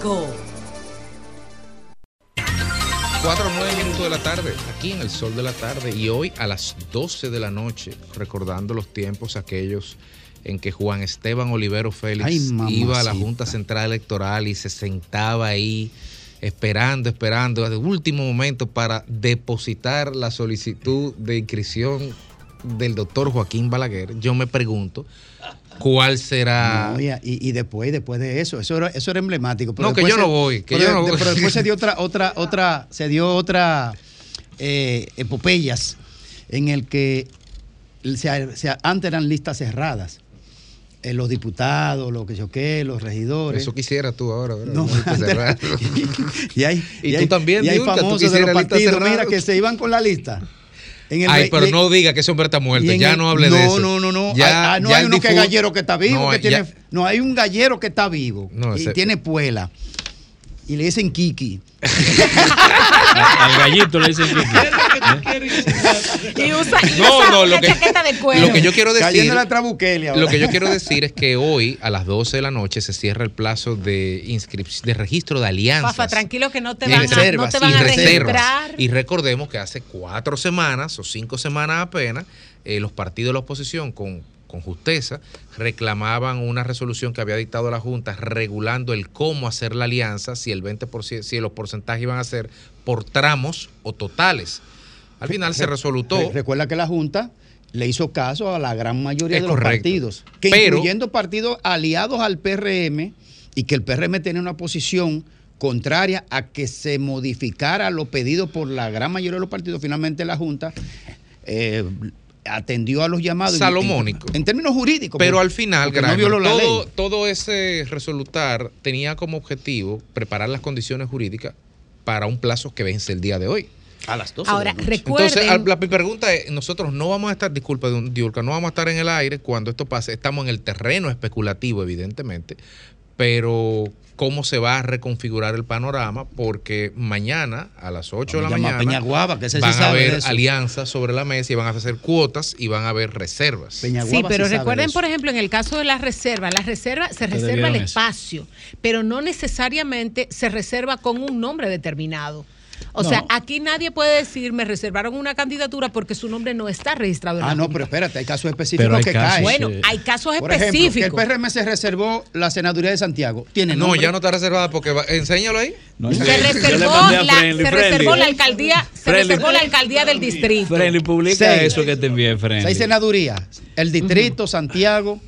5. 4 o 9 minutos de la tarde, aquí en el sol de la tarde y hoy a las 12 de la noche, recordando los tiempos aquellos en que Juan Esteban Olivero Félix Ay, iba a la. Junta Central Electoral y se sentaba ahí esperando, esperando, de último momento para depositar la solicitud de inscripción del doctor Joaquín Balaguer. Yo me pregunto, ¿cuál será? No, y, después, después de eso, eso era, eso era emblemático. No, que yo no voy, que pero yo no voy. Pero después se dio otra, otra, otra, se dio otra eh, epopeyas en el que se- se- antes eran listas cerradas. Eh, los diputados, los que yo qué, los regidores. Eso quisiera tú ahora, ¿verdad? No, antes- y hay, Y tú hay- también, y hay famosos de los partidos, mira, que se iban con la lista. En el Ay, pero no diga que ese hombre está muerto, ya el- no hable de eso. No, no, no, no. Ya- Hay- ah, no ya hay uno que es gallero que está vivo, No, que ya- tiene, no, hay un gallero que está vivo No, y ese- tiene puela. Y le dicen Kiki. Al gallito le dicen Y usa, y No, usa no, una lo que- chaqueta de cuero. Lo que yo quiero decir. Lo que yo quiero decir es que hoy, a las 12 de la noche, se cierra el plazo de inscripción, de registro de alianzas. Fafa, tranquilo que no te van, a, no reservas, te van y a reservas. registrar. Y recordemos que hace cuatro semanas o cinco semanas apenas, eh, los partidos de la oposición con, con justeza reclamaban una resolución que había dictado la Junta regulando el cómo hacer la alianza, si el 20%, si los porcentajes iban a ser por tramos o totales. Al final se resolutó. Re- Recuerda que la Junta le hizo caso a la gran mayoría Es de los correcto. partidos, que Pero- incluyendo partidos aliados al PRM y que el PRM tiene una posición contraria a que se modificara lo pedido por la gran mayoría de los partidos. Finalmente la Junta eh, atendió a los llamados. Salomónico. En, en términos jurídicos. Pero al final, porque no todo, todo ese resolutar tenía como objetivo preparar las condiciones jurídicas para un plazo que vence el día de hoy. A las 12 Ahora, recuerden. Entonces, la, mi pregunta es, nosotros no vamos a estar, disculpa, Diurka, no vamos a estar en el aire cuando esto pase. Estamos en el terreno especulativo, evidentemente, pero ¿cómo se va a reconfigurar el panorama? Porque mañana, a las 8 de la mañana, Peñaguaba, que ese sí van a de haber alianzas sobre la mesa y van a hacer cuotas y van a haber reservas. Sí, pero recuerden, por ejemplo, en el caso de las reservas, las reservas se reserva el eso. espacio, pero no necesariamente se reserva con un nombre determinado. O No. sea, aquí nadie puede decir me reservaron una candidatura porque su nombre no está registrado en la Ah, no, Junta. pero espérate, hay casos específicos hay que casos caen. Bueno, hay casos Por ejemplo, específicos. que el PRM se reservó la senaduría de Santiago. ¿Tiene No, nombre? ya no está reservada porque va- enséñalo ahí. se reservó, la, se reservó la alcaldía, se Friendly. reservó la alcaldía del distrito. Friendly, publica Seis. eso que te envié, Friendly. Seis senadurías. El distrito, Santiago.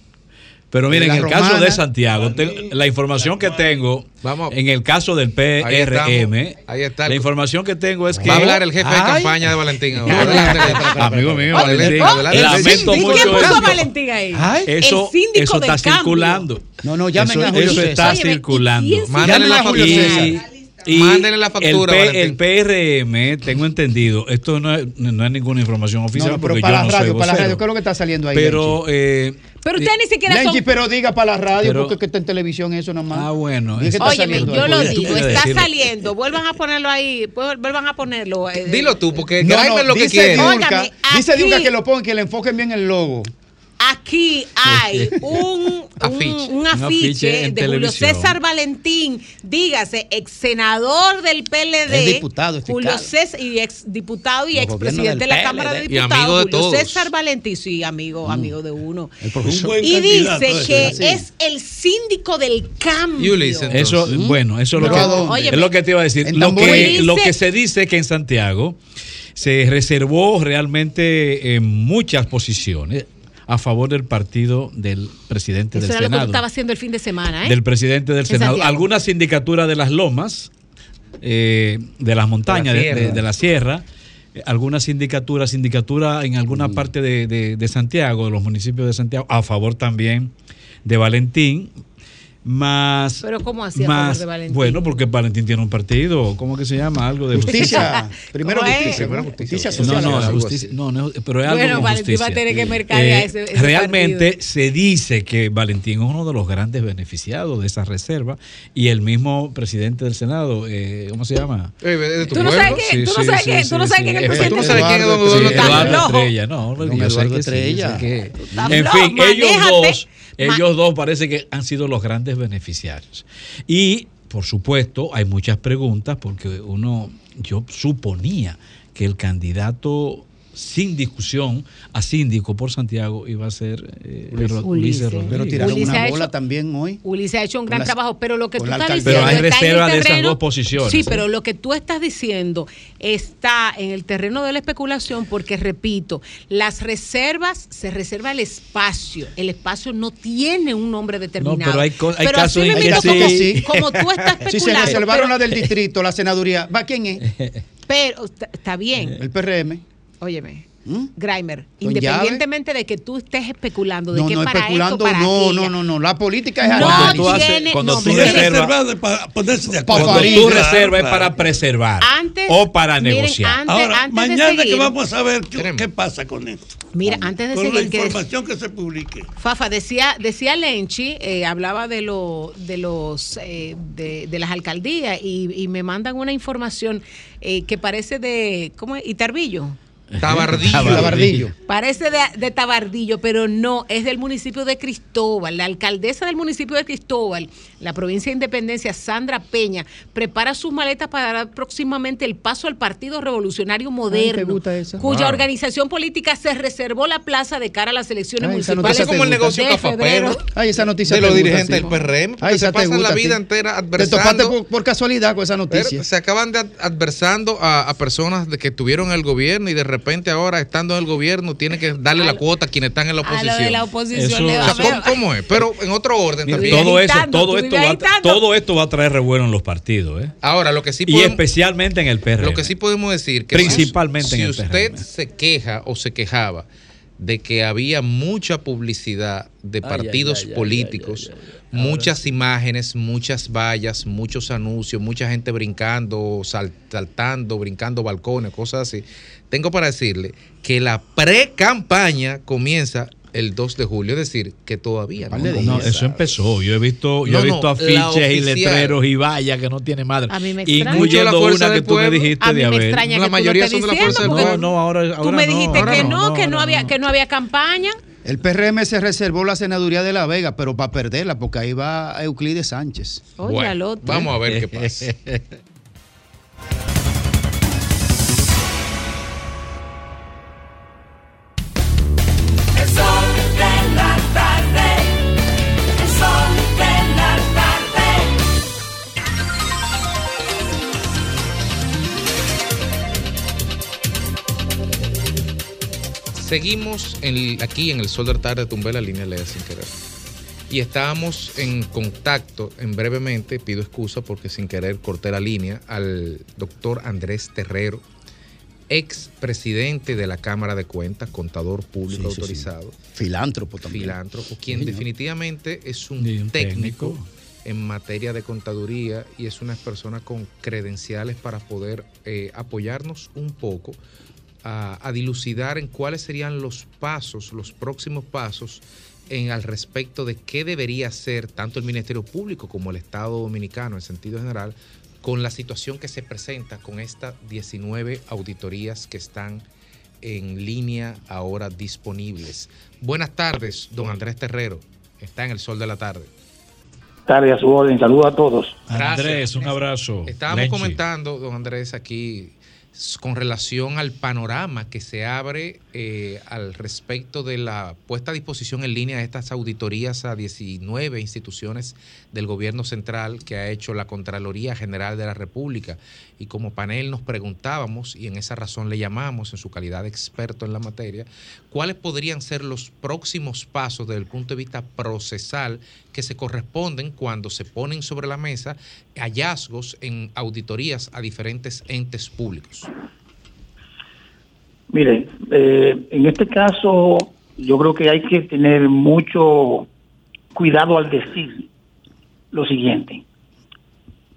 Pero miren, La en el caso romana. de Santiago, te- la información que tengo, en el caso del Ahí PRM, estamos. Ahí está. la información que tengo es que... Va a hablar el jefe de Ay, campaña de Valentín. Amigo mío, Valentín, adelante. lamento ¿Y mucho quién puso Valentín ahí? Eso, eso está cambio. circulando. No, no, llamen eso, a Julio eso César. está Óyeme, ¿y circulando. Mándale Mándale a Julio César. Y Mándale la factura, El, PRM, tengo entendido, esto no es, no es ninguna información oficial No, pero porque para yo la no radio, para la radio, ¿qué es lo que está saliendo ahí? Pero, eh, Pero ustedes ni siquiera Lenchi, son... pero diga para la radio, Pero- porque es que está en televisión eso nada más. Ah, bueno. Que está Óyeme, yo ahí. lo digo, está decirlo. saliendo. Vuelvan a ponerlo ahí, vuel- vuelvan a ponerlo. eh, Dilo tú, porque No, no, lo que dice quiere. Diulca, Óigame, dice que lo pongan, que le enfoquen bien el logo. Aquí hay un, Afiche. un, un Un afiche de Julio televisión. César Valentín, dígase, ex senador del PLD. Es diputado, este Julio. César, y ex diputado y ex presidente de la Cámara de Diputados. amigo de Julio todos. César Valentín, sí, amigo, amigo de uno. El profesor. buen Y dice ese. que Sí. es el síndico del cambio. Ulysses, Eso, entonces. bueno, eso es lo, ¿Pero que, a dónde? es lo que te iba a decir. En Lo que, Dice- lo que se dice que en Santiago se reservó realmente en muchas posiciones a favor del partido del presidente Eso del era lo que tú Senado. estabas haciendo el fin de semana, ¿eh? Del presidente del En Senado. Santiago. Algunas sindicaturas de las lomas, eh, de las montañas, de, sierra. de- de la sierra. eh, Algunas sindicaturas, sindicatura en alguna parte de, de- de Santiago, de los municipios de Santiago, a favor también de Valentín, más Pero ¿cómo a favor más, de Valentín? Bueno, porque Valentín tiene un partido, ¿cómo que se llama? Algo de Justicia. Primero justicia. Primero ¿no? justicia. Justicia No, social. no, algo justicia, no, no, pero es algo Bueno, con Valentín va a justicia. tener que mercadear Eh, ese, ese realmente partido. se dice que Valentín es uno de los grandes beneficiados de esa reserva y el mismo presidente del Senado, eh, ¿cómo se llama? Eh, ¿es de tu Tú no sabes quién, tú no sabes quién, tú no sabes quién es el sí. Tú no presidente. sabes quién es don Eduardo Estrella. No, Estrella. En fin, ellos dos, ellos dos parece que han sido los grandes beneficiarios. Y por supuesto, hay muchas preguntas porque uno, yo suponía que el candidato sin discusión a síndico por Santiago iba a ser eh, Ulises. Ulises Rodríguez. Pero tiraron Ulises una bola hecho- también hoy. Ulises ha hecho un gran trabajo, pero lo que tú estás diciendo. Pero hay está en el reserva de esas terreno- dos posiciones, Sí, ¿eh? pero lo que tú estás diciendo está en el terreno de la especulación, porque repito, las reservas se reserva el espacio. El espacio no tiene un nombre determinado. pero hay co- hay Pero casos en que como, sí. como tú estás Si se especulando. reservaron pero, la del distrito, la senaduría, ¿va quién es? pero está bien. El PRM. Óyeme. Grimer, Con independientemente de que tú estés especulando de No, que no, para especulando, esto, para no, aquella. no, no, no. La política es No análisis. tú haces- tiene cuando nombre. tú reservas- Reservado para ponerse de acuerdo. Cuando tú claro, reservas es para preservar Antes- o para miren, negociar. antes- Ahora, antes de mañana que vamos a saber qué, qué pasa con esto. Mira, antes de Con la seguir, que información que se publique. Fafa decía, decía Lenchi, eh, hablaba de lo, de los eh, de, de las alcaldías y, y me mandan una información eh, que parece de ¿cómo es? Itarbillo. Tabardillo. Tabardillo. Parece de, de Tabardillo, pero no, es del municipio de Cristóbal. La alcaldesa del municipio de Cristóbal, la provincia de Independencia, Sandra Peña, prepara sus maletas para dar próximamente el paso al Partido Revolucionario Moderno, cuya Wow. organización política se reservó la plaza de cara a las elecciones Ay, municipales. Parece como el negocio de cafapero. Ay, esa noticia de los gusta, dirigentes sí. del PRM, porque Ay, se esa te pasan la gusta, vida sí. entera Te topaste adversando. por, por casualidad con esa Pero noticia. se acaban de ad- adversando a, a personas de que estuvieron en el gobierno y de repente ahora estando en el gobierno tienen que darle la cuota a quienes están en la A oposición. lo de la oposición Eso- le O va sea, a ¿cómo, cómo es? Pero en otro orden Mira, también. todo eso, todo esto, va, todo esto va a traer revuelo en los partidos, ¿eh? Ahora, lo que sí Y podemos, especialmente en el PRM. lo que sí podemos decir que Principalmente si, en el si usted PRM. se queja o se quejaba de que había mucha publicidad de Ay, partidos ay, ay, ay, políticos, muchas imágenes, muchas vallas, muchos anuncios, mucha gente brincando, sal- saltando, brincando balcones, cosas así. Tengo para decirle que la pre-campaña comienza el 2 de julio, es decir, que todavía no, de. No, comienza. eso empezó. Yo he visto, yo No, he no, visto afiches y letreros y vallas que no tiene madre. A mí me extraña. Mucho la Incluyendo una que tú me dijiste A mí de me haber. extraña La que mayoría son de la estés fuerza del diciendo, pueblo. No, no, ahora, ahora Tú me no, dijiste ahora que no, que no había que no había campaña. El PRM se reservó la senaduría de La Vega, pero para perderla, porque ahí va Euclides Sánchez. Oye, Bueno, al otro. Vamos a ver qué pasa. Seguimos en- aquí en el Sol de la Tarde, tumbé la línea Lea sin querer. Y estábamos en contacto, en brevemente, pido excusa porque sin querer corté la línea, al doctor Andrés Terrero, ex presidente de la Cámara de Cuentas, contador público Sí, sí, sí. autorizado, Filántropo también. filántropo, quien definitivamente es un, Y un técnico, técnico. en materia de contaduría y es una persona con credenciales para poder eh, apoyarnos un poco a, a dilucidar en cuáles serían los pasos, los próximos pasos en al respecto de qué debería hacer tanto el Ministerio Público como el Estado Dominicano en sentido general con la situación que se presenta con estas 19 auditorías que están en línea ahora disponibles. Buenas tardes, don Andrés Terrero. Está en el sol de la tarde. tarde a su orden. Saludos a todos. Andrés, un abrazo. Estábamos Lenchi. comentando, don Andrés, aquí con relación al panorama que se abre eh, al respecto de la puesta a disposición en línea de estas auditorías a 19 instituciones del gobierno central que ha hecho la Contraloría General de la República. Y como panel nos preguntábamos, y en esa razón le llamamos en su calidad de experto en la materia, cuáles podrían ser los próximos pasos desde el punto de vista procesal que se corresponden cuando se ponen sobre la mesa hallazgos en auditorías a diferentes entes públicos. Mire, eh, en este caso yo creo que hay que tener mucho cuidado al decir lo siguiente.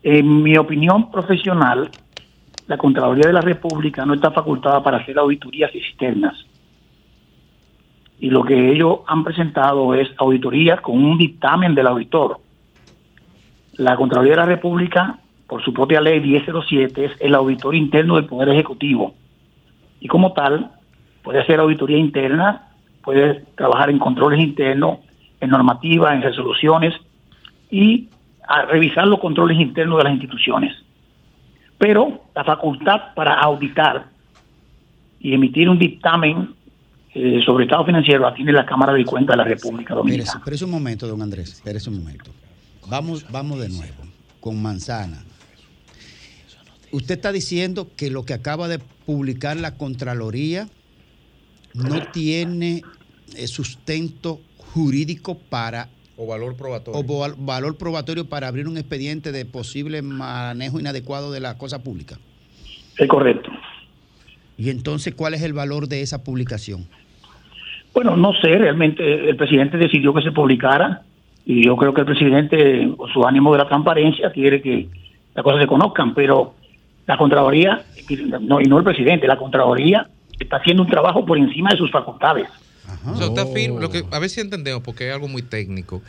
En mi opinión profesional, la Contraloría de la República no está facultada para hacer auditorías externas. Y lo que ellos han presentado es auditorías con un dictamen del auditor. La Contraloría de la República, por su propia ley 1007, es el auditor interno del Poder Ejecutivo y como tal puede hacer auditoría interna, puede trabajar en controles internos, en normativas, en resoluciones y a revisar los controles internos de las instituciones. Pero la facultad para auditar y emitir un dictamen eh, sobre estado financiero la tiene la Cámara de Cuentas de la República Dominicana. Espérese, espérese un momento, don Andrés, espérese un momento. Vamos, vamos de nuevo con Manzana. Usted está diciendo que lo que acaba de publicar la Contraloría no tiene eh, sustento jurídico para O valor probatorio. o val- valor probatorio para abrir un expediente de posible manejo inadecuado de la cosa pública. Es correcto. Y entonces, ¿cuál es el valor de esa publicación? Bueno, no sé, realmente el presidente decidió que se publicara y yo creo que el presidente, con su ánimo de la transparencia, quiere que las cosas se conozcan, pero la Contraloría, no, y no el presidente, la Contraloría está haciendo un trabajo por encima de sus facultades. O sea, usted afirma, lo que, a ver si entendemos, porque es algo muy técnico.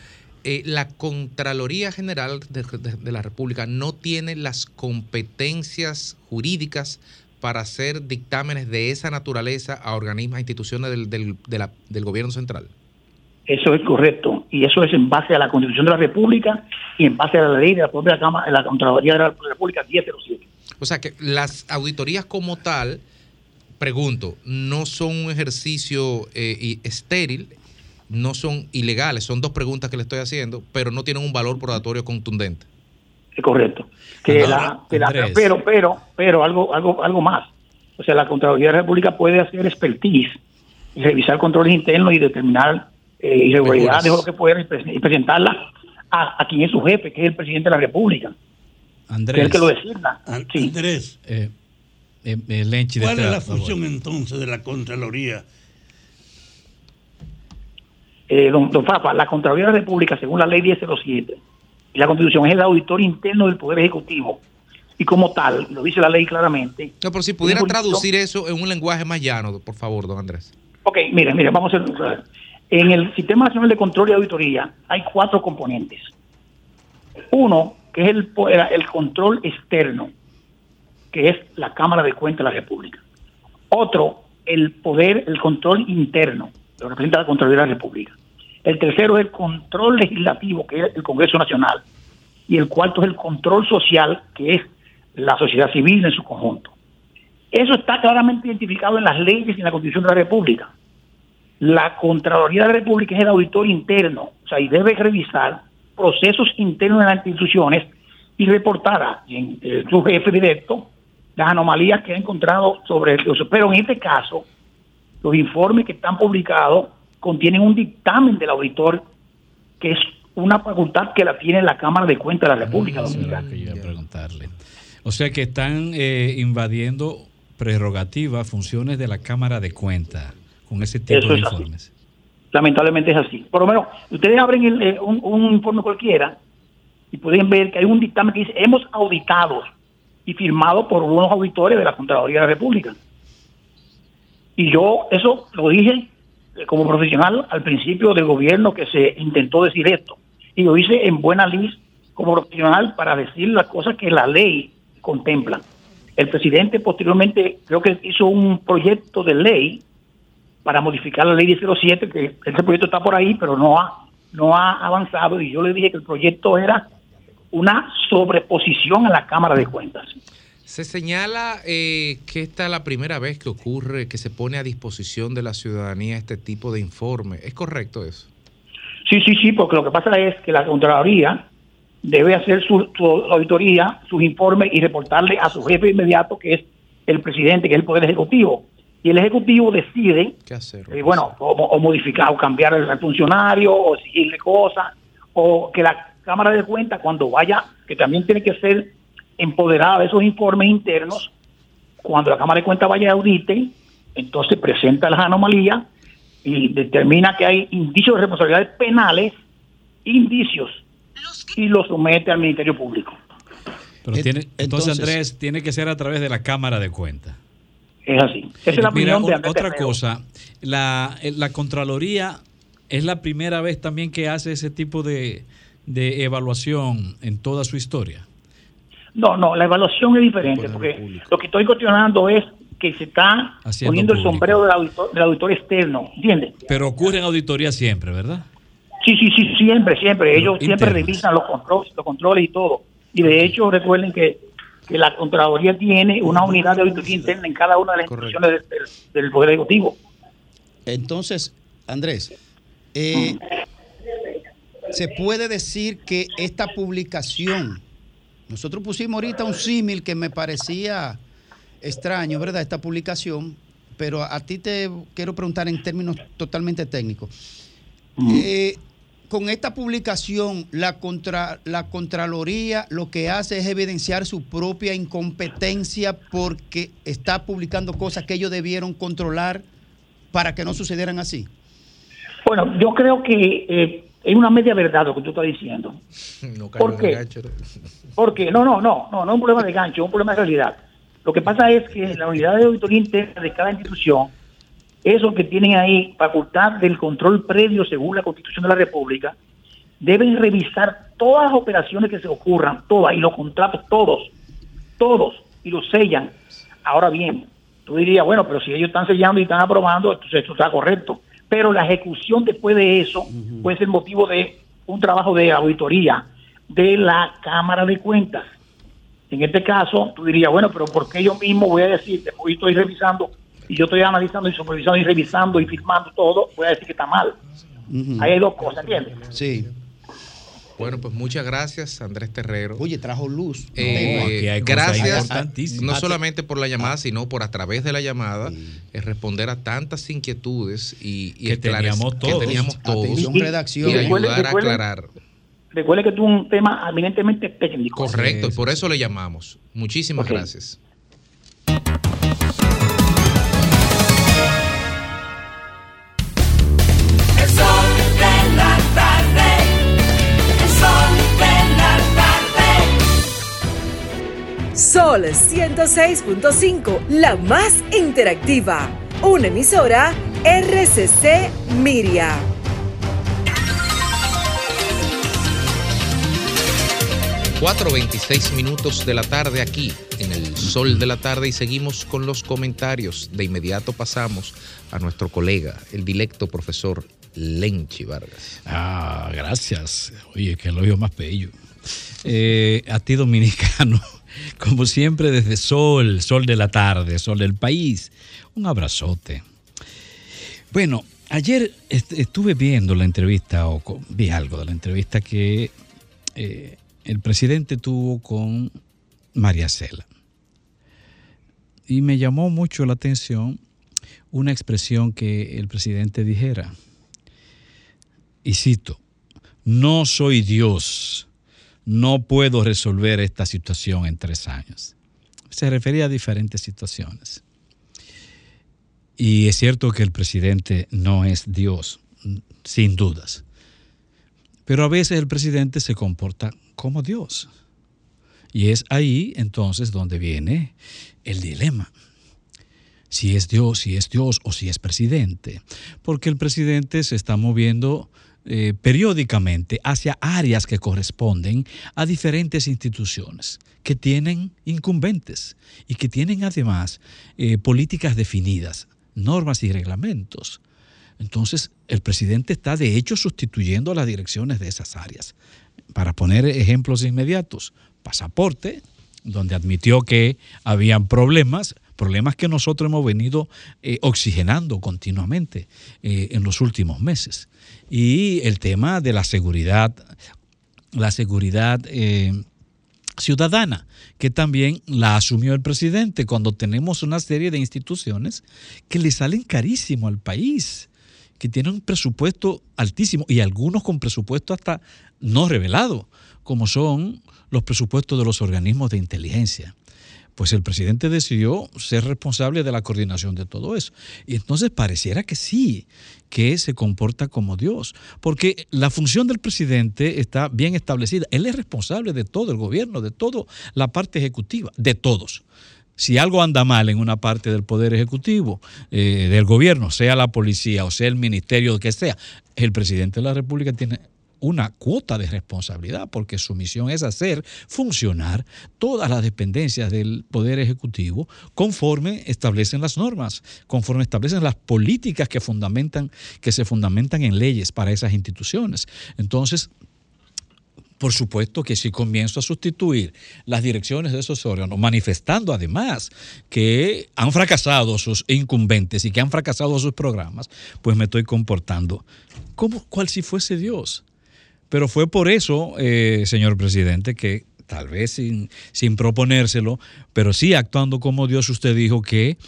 Eh, la Contraloría General de, de- de la República no tiene las competencias jurídicas para hacer dictámenes de esa naturaleza a organismos, a instituciones del, del- de la- del gobierno central. Eso es correcto. Y eso es en base a la Constitución de la República y en base a la ley de la propia Cámara, de la Contraloría de la República 1007. O sea que las auditorías como tal, pregunto, no son un ejercicio eh, y- estéril, no son ilegales, son dos preguntas que le estoy haciendo, pero no tienen un valor probatorio contundente. Es correcto. Que la, que la- pero, pero, pero algo, algo, algo más. O sea, la Contraloría de la República puede hacer expertise y revisar controles internos y determinar eh, irregularidades o lo que pueda y, pres- y presentarla a, a quien es su jefe, que es el presidente de la República. Andrés. Que es el que lo designa. Sí. Andrés, Eh, eh, eh, Lenchi, ¿cuál es la función entonces de la Contraloría? Eh, don, don Papa, la Contraloría de la República, según la ley 1007 y la Constitución, es el auditor interno del Poder Ejecutivo. Y como tal, lo dice la ley claramente. No, pero si pudiera traducir eso en un lenguaje más llano, por favor, don Andrés. Ok, mire, mire, vamos a hacer. En el Sistema Nacional de Control y Auditoría hay cuatro componentes. Uno, que es el control externo, que es la Cámara de Cuentas de la República. Otro, el poder, el control interno, lo representa la Contraloría de la República. El tercero es el control legislativo, que es el Congreso Nacional. Y el cuarto es el control social, que es la sociedad civil en su conjunto. Eso está claramente identificado en las leyes y en la Constitución de la República. La Contraloría de la República es el auditor interno, o sea, y debe revisar procesos internos de las instituciones y reportar a eh, su jefe directo las anomalías que ha encontrado sobre el Pero en este caso, los informes que están publicados contienen un dictamen del auditor que es una facultad que la tiene la Cámara de Cuentas de la República Dominicana. que preguntarle. O sea que están eh, invadiendo prerrogativas, funciones de la Cámara de Cuentas con ese tipo Eso de así. informes. Lamentablemente es así. Por lo menos, ustedes abren el, eh, un, un informe cualquiera y pueden ver que hay un dictamen que dice hemos auditado y firmado por unos auditores de la Contraloría de la República. Y yo eso lo dije eh, como profesional al principio del gobierno que se intentó decir esto. Y lo hice en buena lid como profesional para decir las cosas que la ley contempla. El presidente posteriormente creo que hizo un proyecto de ley para modificar la ley 1007, que ese proyecto está por ahí, pero no ha, no ha avanzado. Y yo le dije que el proyecto era una sobreposición a la Cámara de Cuentas. Se señala eh, que esta es la primera vez que ocurre que se pone a disposición de la ciudadanía este tipo de informe. ¿Es correcto eso? Sí, sí, sí, porque lo que pasa es que la Contraloría debe hacer su, su auditoría, sus informes y reportarle a su jefe inmediato, que es el presidente, que es el Poder Ejecutivo. Y el Ejecutivo decide, ¿Qué hacer? eh, bueno, o, o modificar o cambiar al funcionario o exigirle cosas, o que la Cámara de Cuentas, cuando vaya, que también tiene que ser empoderada de esos informes internos, cuando la Cámara de Cuentas vaya a audite, entonces presenta las anomalías y determina que hay indicios de responsabilidades penales, indicios, y lo somete al Ministerio Público. Pero tiene, entonces, entonces- Andrés, tiene que ser a través de la Cámara de Cuentas. Es así. Esa es la Mira, opinión de otra cosa, la, eh, la Contraloría es la primera vez también que hace ese tipo de, de evaluación en toda su historia. No, no, la evaluación es diferente, porque lo que estoy cuestionando es que se está Haciendo poniendo el público. sombrero del auditor, del auditor externo, ¿entiendes? Pero ocurre en auditoría siempre, ¿verdad? Sí, sí, sí, siempre, siempre. Ellos siempre internos. revisan los controles, los controles y todo. Y de hecho, recuerden que, que la Contraloría tiene una unidad de auditoría interna en cada una de las instituciones del, del- del Poder Ejecutivo. Entonces, Andrés, eh, se puede decir que esta publicación, nosotros pusimos ahorita un símil que me parecía extraño, ¿verdad? Esta publicación, pero a ti te quiero preguntar en términos totalmente técnicos. Eh, con esta publicación, la, contra, la Contraloría lo que hace es evidenciar su propia incompetencia porque está publicando cosas que ellos debieron controlar para que no sucedieran así. Bueno, yo creo que eh, es una media verdad lo que tú estás diciendo. No ¿Por qué? Porque no, no, no, no, no es un problema de gancho, es un problema de realidad. Lo que pasa es que la unidad de auditoría interna de cada institución, esos que tienen ahí facultad del control previo según la Constitución de la República, deben revisar todas las operaciones que se ocurran, todas, y los contratos, todos, todos, y los sellan. Ahora bien, tú dirías, bueno, pero si ellos están sellando y están aprobando, entonces esto está correcto. Pero la ejecución después de eso puede ser motivo de un trabajo de auditoría de la Cámara de Cuentas. En este caso, tú dirías, bueno, pero ¿por qué yo mismo voy a decir, después estoy revisando y yo estoy analizando y supervisando y revisando y firmando todo, voy a decir que está mal? Ahí hay dos cosas, ¿entiendes? Sí. Bueno, pues muchas gracias, Andrés Terrero. Oye, trajo luz. Eh, No, aquí hay cosas gracias, importantísimas. no solamente por la llamada, sino por a través de la llamada, es responder a tantas inquietudes y, y Que teníamos todos. que teníamos todos Atención, redacción. y Recuerde- ayudar a aclarar. Recuerde que es un tema eminentemente técnico. Correcto, y por eso le llamamos. Muchísimas gracias. Sol 106.5, la más interactiva. Una emisora RCC Miria. Cuatro veintiséis minutos de la tarde aquí en el sol de la tarde y seguimos con los comentarios. De inmediato pasamos a nuestro colega, el directo profesor Lenchi Vargas. Ah, gracias. Oye, qué elogio más bello. Eh, a ti, dominicano, como siempre, desde Sol, Sol de la tarde, Sol del país, un abrazote. Bueno, ayer est- estuve viendo la entrevista, o vi algo de la entrevista que eh, el presidente tuvo con María Cela. Y me llamó mucho la atención una expresión que el presidente dijera y cito, no soy Dios, no puedo resolver esta situación en tres años. Se refería a diferentes situaciones. Y es cierto que el presidente no es Dios, sin dudas. Pero a veces el presidente se comporta como Dios. Y es ahí entonces donde viene el dilema si es Dios, si es Dios o si es presidente. Porque el presidente se está moviendo eh, periódicamente hacia áreas que corresponden a diferentes instituciones que tienen incumbentes y que tienen además eh, políticas definidas, normas y reglamentos. Entonces, el presidente está de hecho sustituyendo las direcciones de esas áreas. Para poner ejemplos inmediatos, pasaporte, donde admitió que habían problemas, problemas que nosotros hemos venido eh, oxigenando continuamente eh, en los últimos meses. Y el tema de la seguridad, la seguridad eh, ciudadana, que también la asumió el presidente cuando tenemos una serie de instituciones que le salen carísimo al país, que tienen un presupuesto altísimo y algunos con presupuesto hasta no revelado, como son los presupuestos de los organismos de inteligencia. Pues el presidente decidió ser responsable de la coordinación de todo eso. Y entonces pareciera que sí, que se comporta como Dios, porque la función del presidente está bien establecida. Él es responsable de todo el gobierno, de toda la parte ejecutiva, de todos. Si algo anda mal en una parte del poder ejecutivo, eh, del gobierno, sea la policía o sea el ministerio, que sea, el presidente de la República tiene una cuota de responsabilidad, porque su misión es hacer funcionar todas las dependencias del Poder Ejecutivo conforme establecen las normas, conforme establecen las políticas que fundamentan, que se fundamentan en leyes para esas instituciones. Entonces, por supuesto que si comienzo a sustituir las direcciones de esos órganos, manifestando además que han fracasado sus incumbentes y que han fracasado sus programas, pues me estoy comportando como cual si fuese Dios. Pero fue por eso, eh, señor presidente, que tal vez sin, sin proponérselo, pero sí actuando como Dios, usted dijo que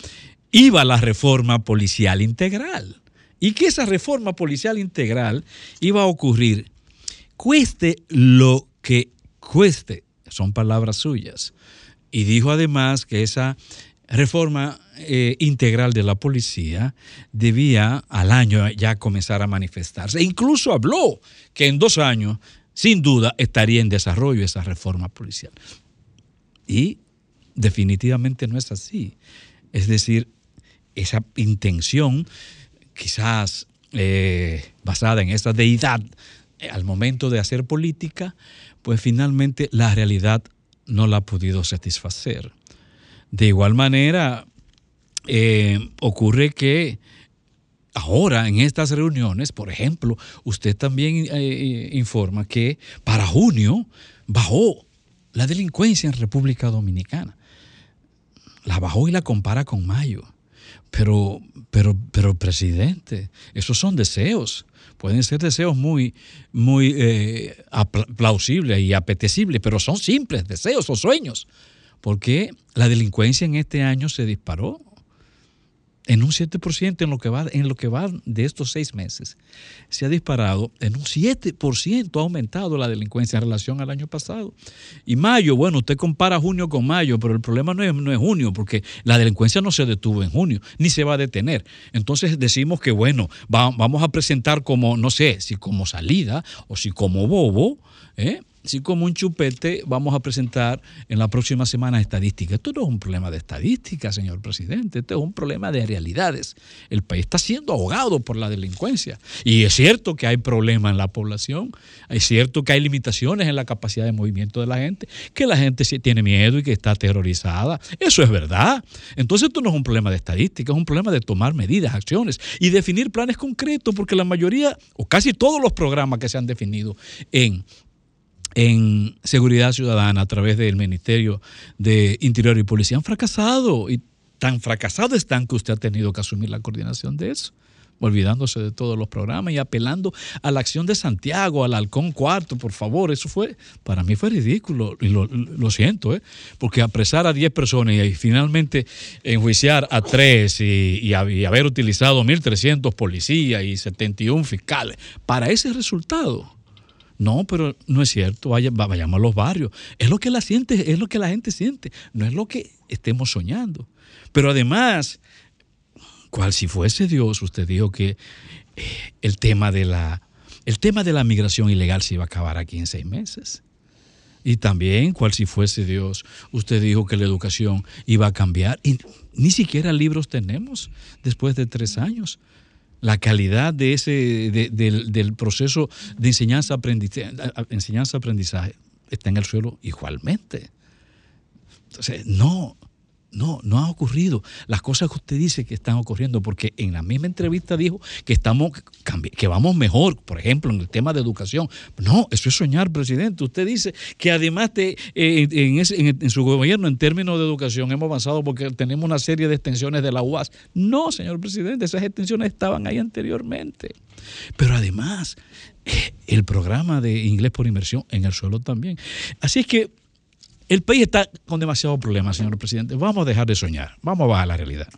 iba la reforma policial integral y que esa reforma policial integral iba a ocurrir cueste lo que cueste, son palabras suyas. Y dijo además que esa reforma eh, integral de la policía debía al año ya comenzar a manifestarse. Incluso habló que en dos años, sin duda, estaría en desarrollo esa reforma policial. Y definitivamente no es así. Es decir, esa intención, quizás eh, basada en esa deidad al momento de hacer política, pues finalmente la realidad no la ha podido satisfacer. De igual manera, eh, ocurre que ahora en estas reuniones, por ejemplo, usted también eh, informa que para junio bajó la delincuencia en República Dominicana. La bajó y la compara con mayo. Pero, pero, pero, presidente, esos son deseos pueden ser deseos muy, muy eh, plausibles y apetecibles, pero son simples deseos o sueños, porque la delincuencia en este año se disparó en un 7% en lo que va en lo que va de estos seis meses. Se ha disparado en un 7% ha aumentado la delincuencia en relación al año pasado. Y mayo bueno usted compara junio con mayo pero el problema no es, no es junio porque la delincuencia no se detuvo en junio ni se va a detener. Entonces decimos que bueno vamos a presentar como no sé si como salida o si como bobo ¿eh? Así como un chupete, vamos a presentar en la próxima semana estadísticas. Esto no es un problema de estadística, señor presidente, esto es un problema de realidades. El país está siendo ahogado por la delincuencia. Y es cierto que hay problemas en la población, es cierto que hay limitaciones en la capacidad de movimiento de la gente, que la gente tiene miedo y que está aterrorizada. Eso es verdad. Entonces esto no es un problema de estadística, es un problema de tomar medidas, acciones y definir planes concretos, porque la mayoría o casi todos los programas que se han definido en en seguridad ciudadana a través del Ministerio de Interior y Policía han fracasado y tan fracasados están que usted ha tenido que asumir la coordinación de eso, olvidándose de todos los programas y apelando a la acción de Santiago, al halcón cuarto, por favor, eso fue, para mí fue ridículo y lo, siento, ¿eh? porque apresar a 10 personas y, finalmente enjuiciar a 3 y, y haber utilizado 1.300 policías y 71 fiscales para ese resultado no, pero no es cierto, Vaya, vayamos a los barrios. Es lo que la siente, es lo que la gente siente, no es lo que estemos soñando. Pero además, cual si fuese Dios, usted dijo que eh, el tema de la el tema de la migración ilegal se iba a acabar aquí en seis meses. Y también, cual si fuese Dios, usted dijo que la educación iba a cambiar. Y ni siquiera libros tenemos después de tres años la calidad de ese, del, proceso de enseñanza-aprendizaje enseñanza -aprendizaje está en el suelo igualmente. Entonces, no, no, no ha ocurrido. Las cosas que usted dice que están ocurriendo, porque en la misma entrevista dijo que estamos que vamos mejor, por ejemplo, en el tema de educación. No, eso es soñar, presidente. Usted dice que además de, eh, en, su gobierno, en términos de educación, hemos avanzado porque tenemos una serie de extensiones de la UAS. No, señor presidente, esas extensiones estaban ahí anteriormente. Pero además, eh, el programa de inglés por inversión en el suelo también. Así es que el país está con demasiados problemas, señor presidente. Vamos a dejar de soñar. Vamos a bajar la realidad.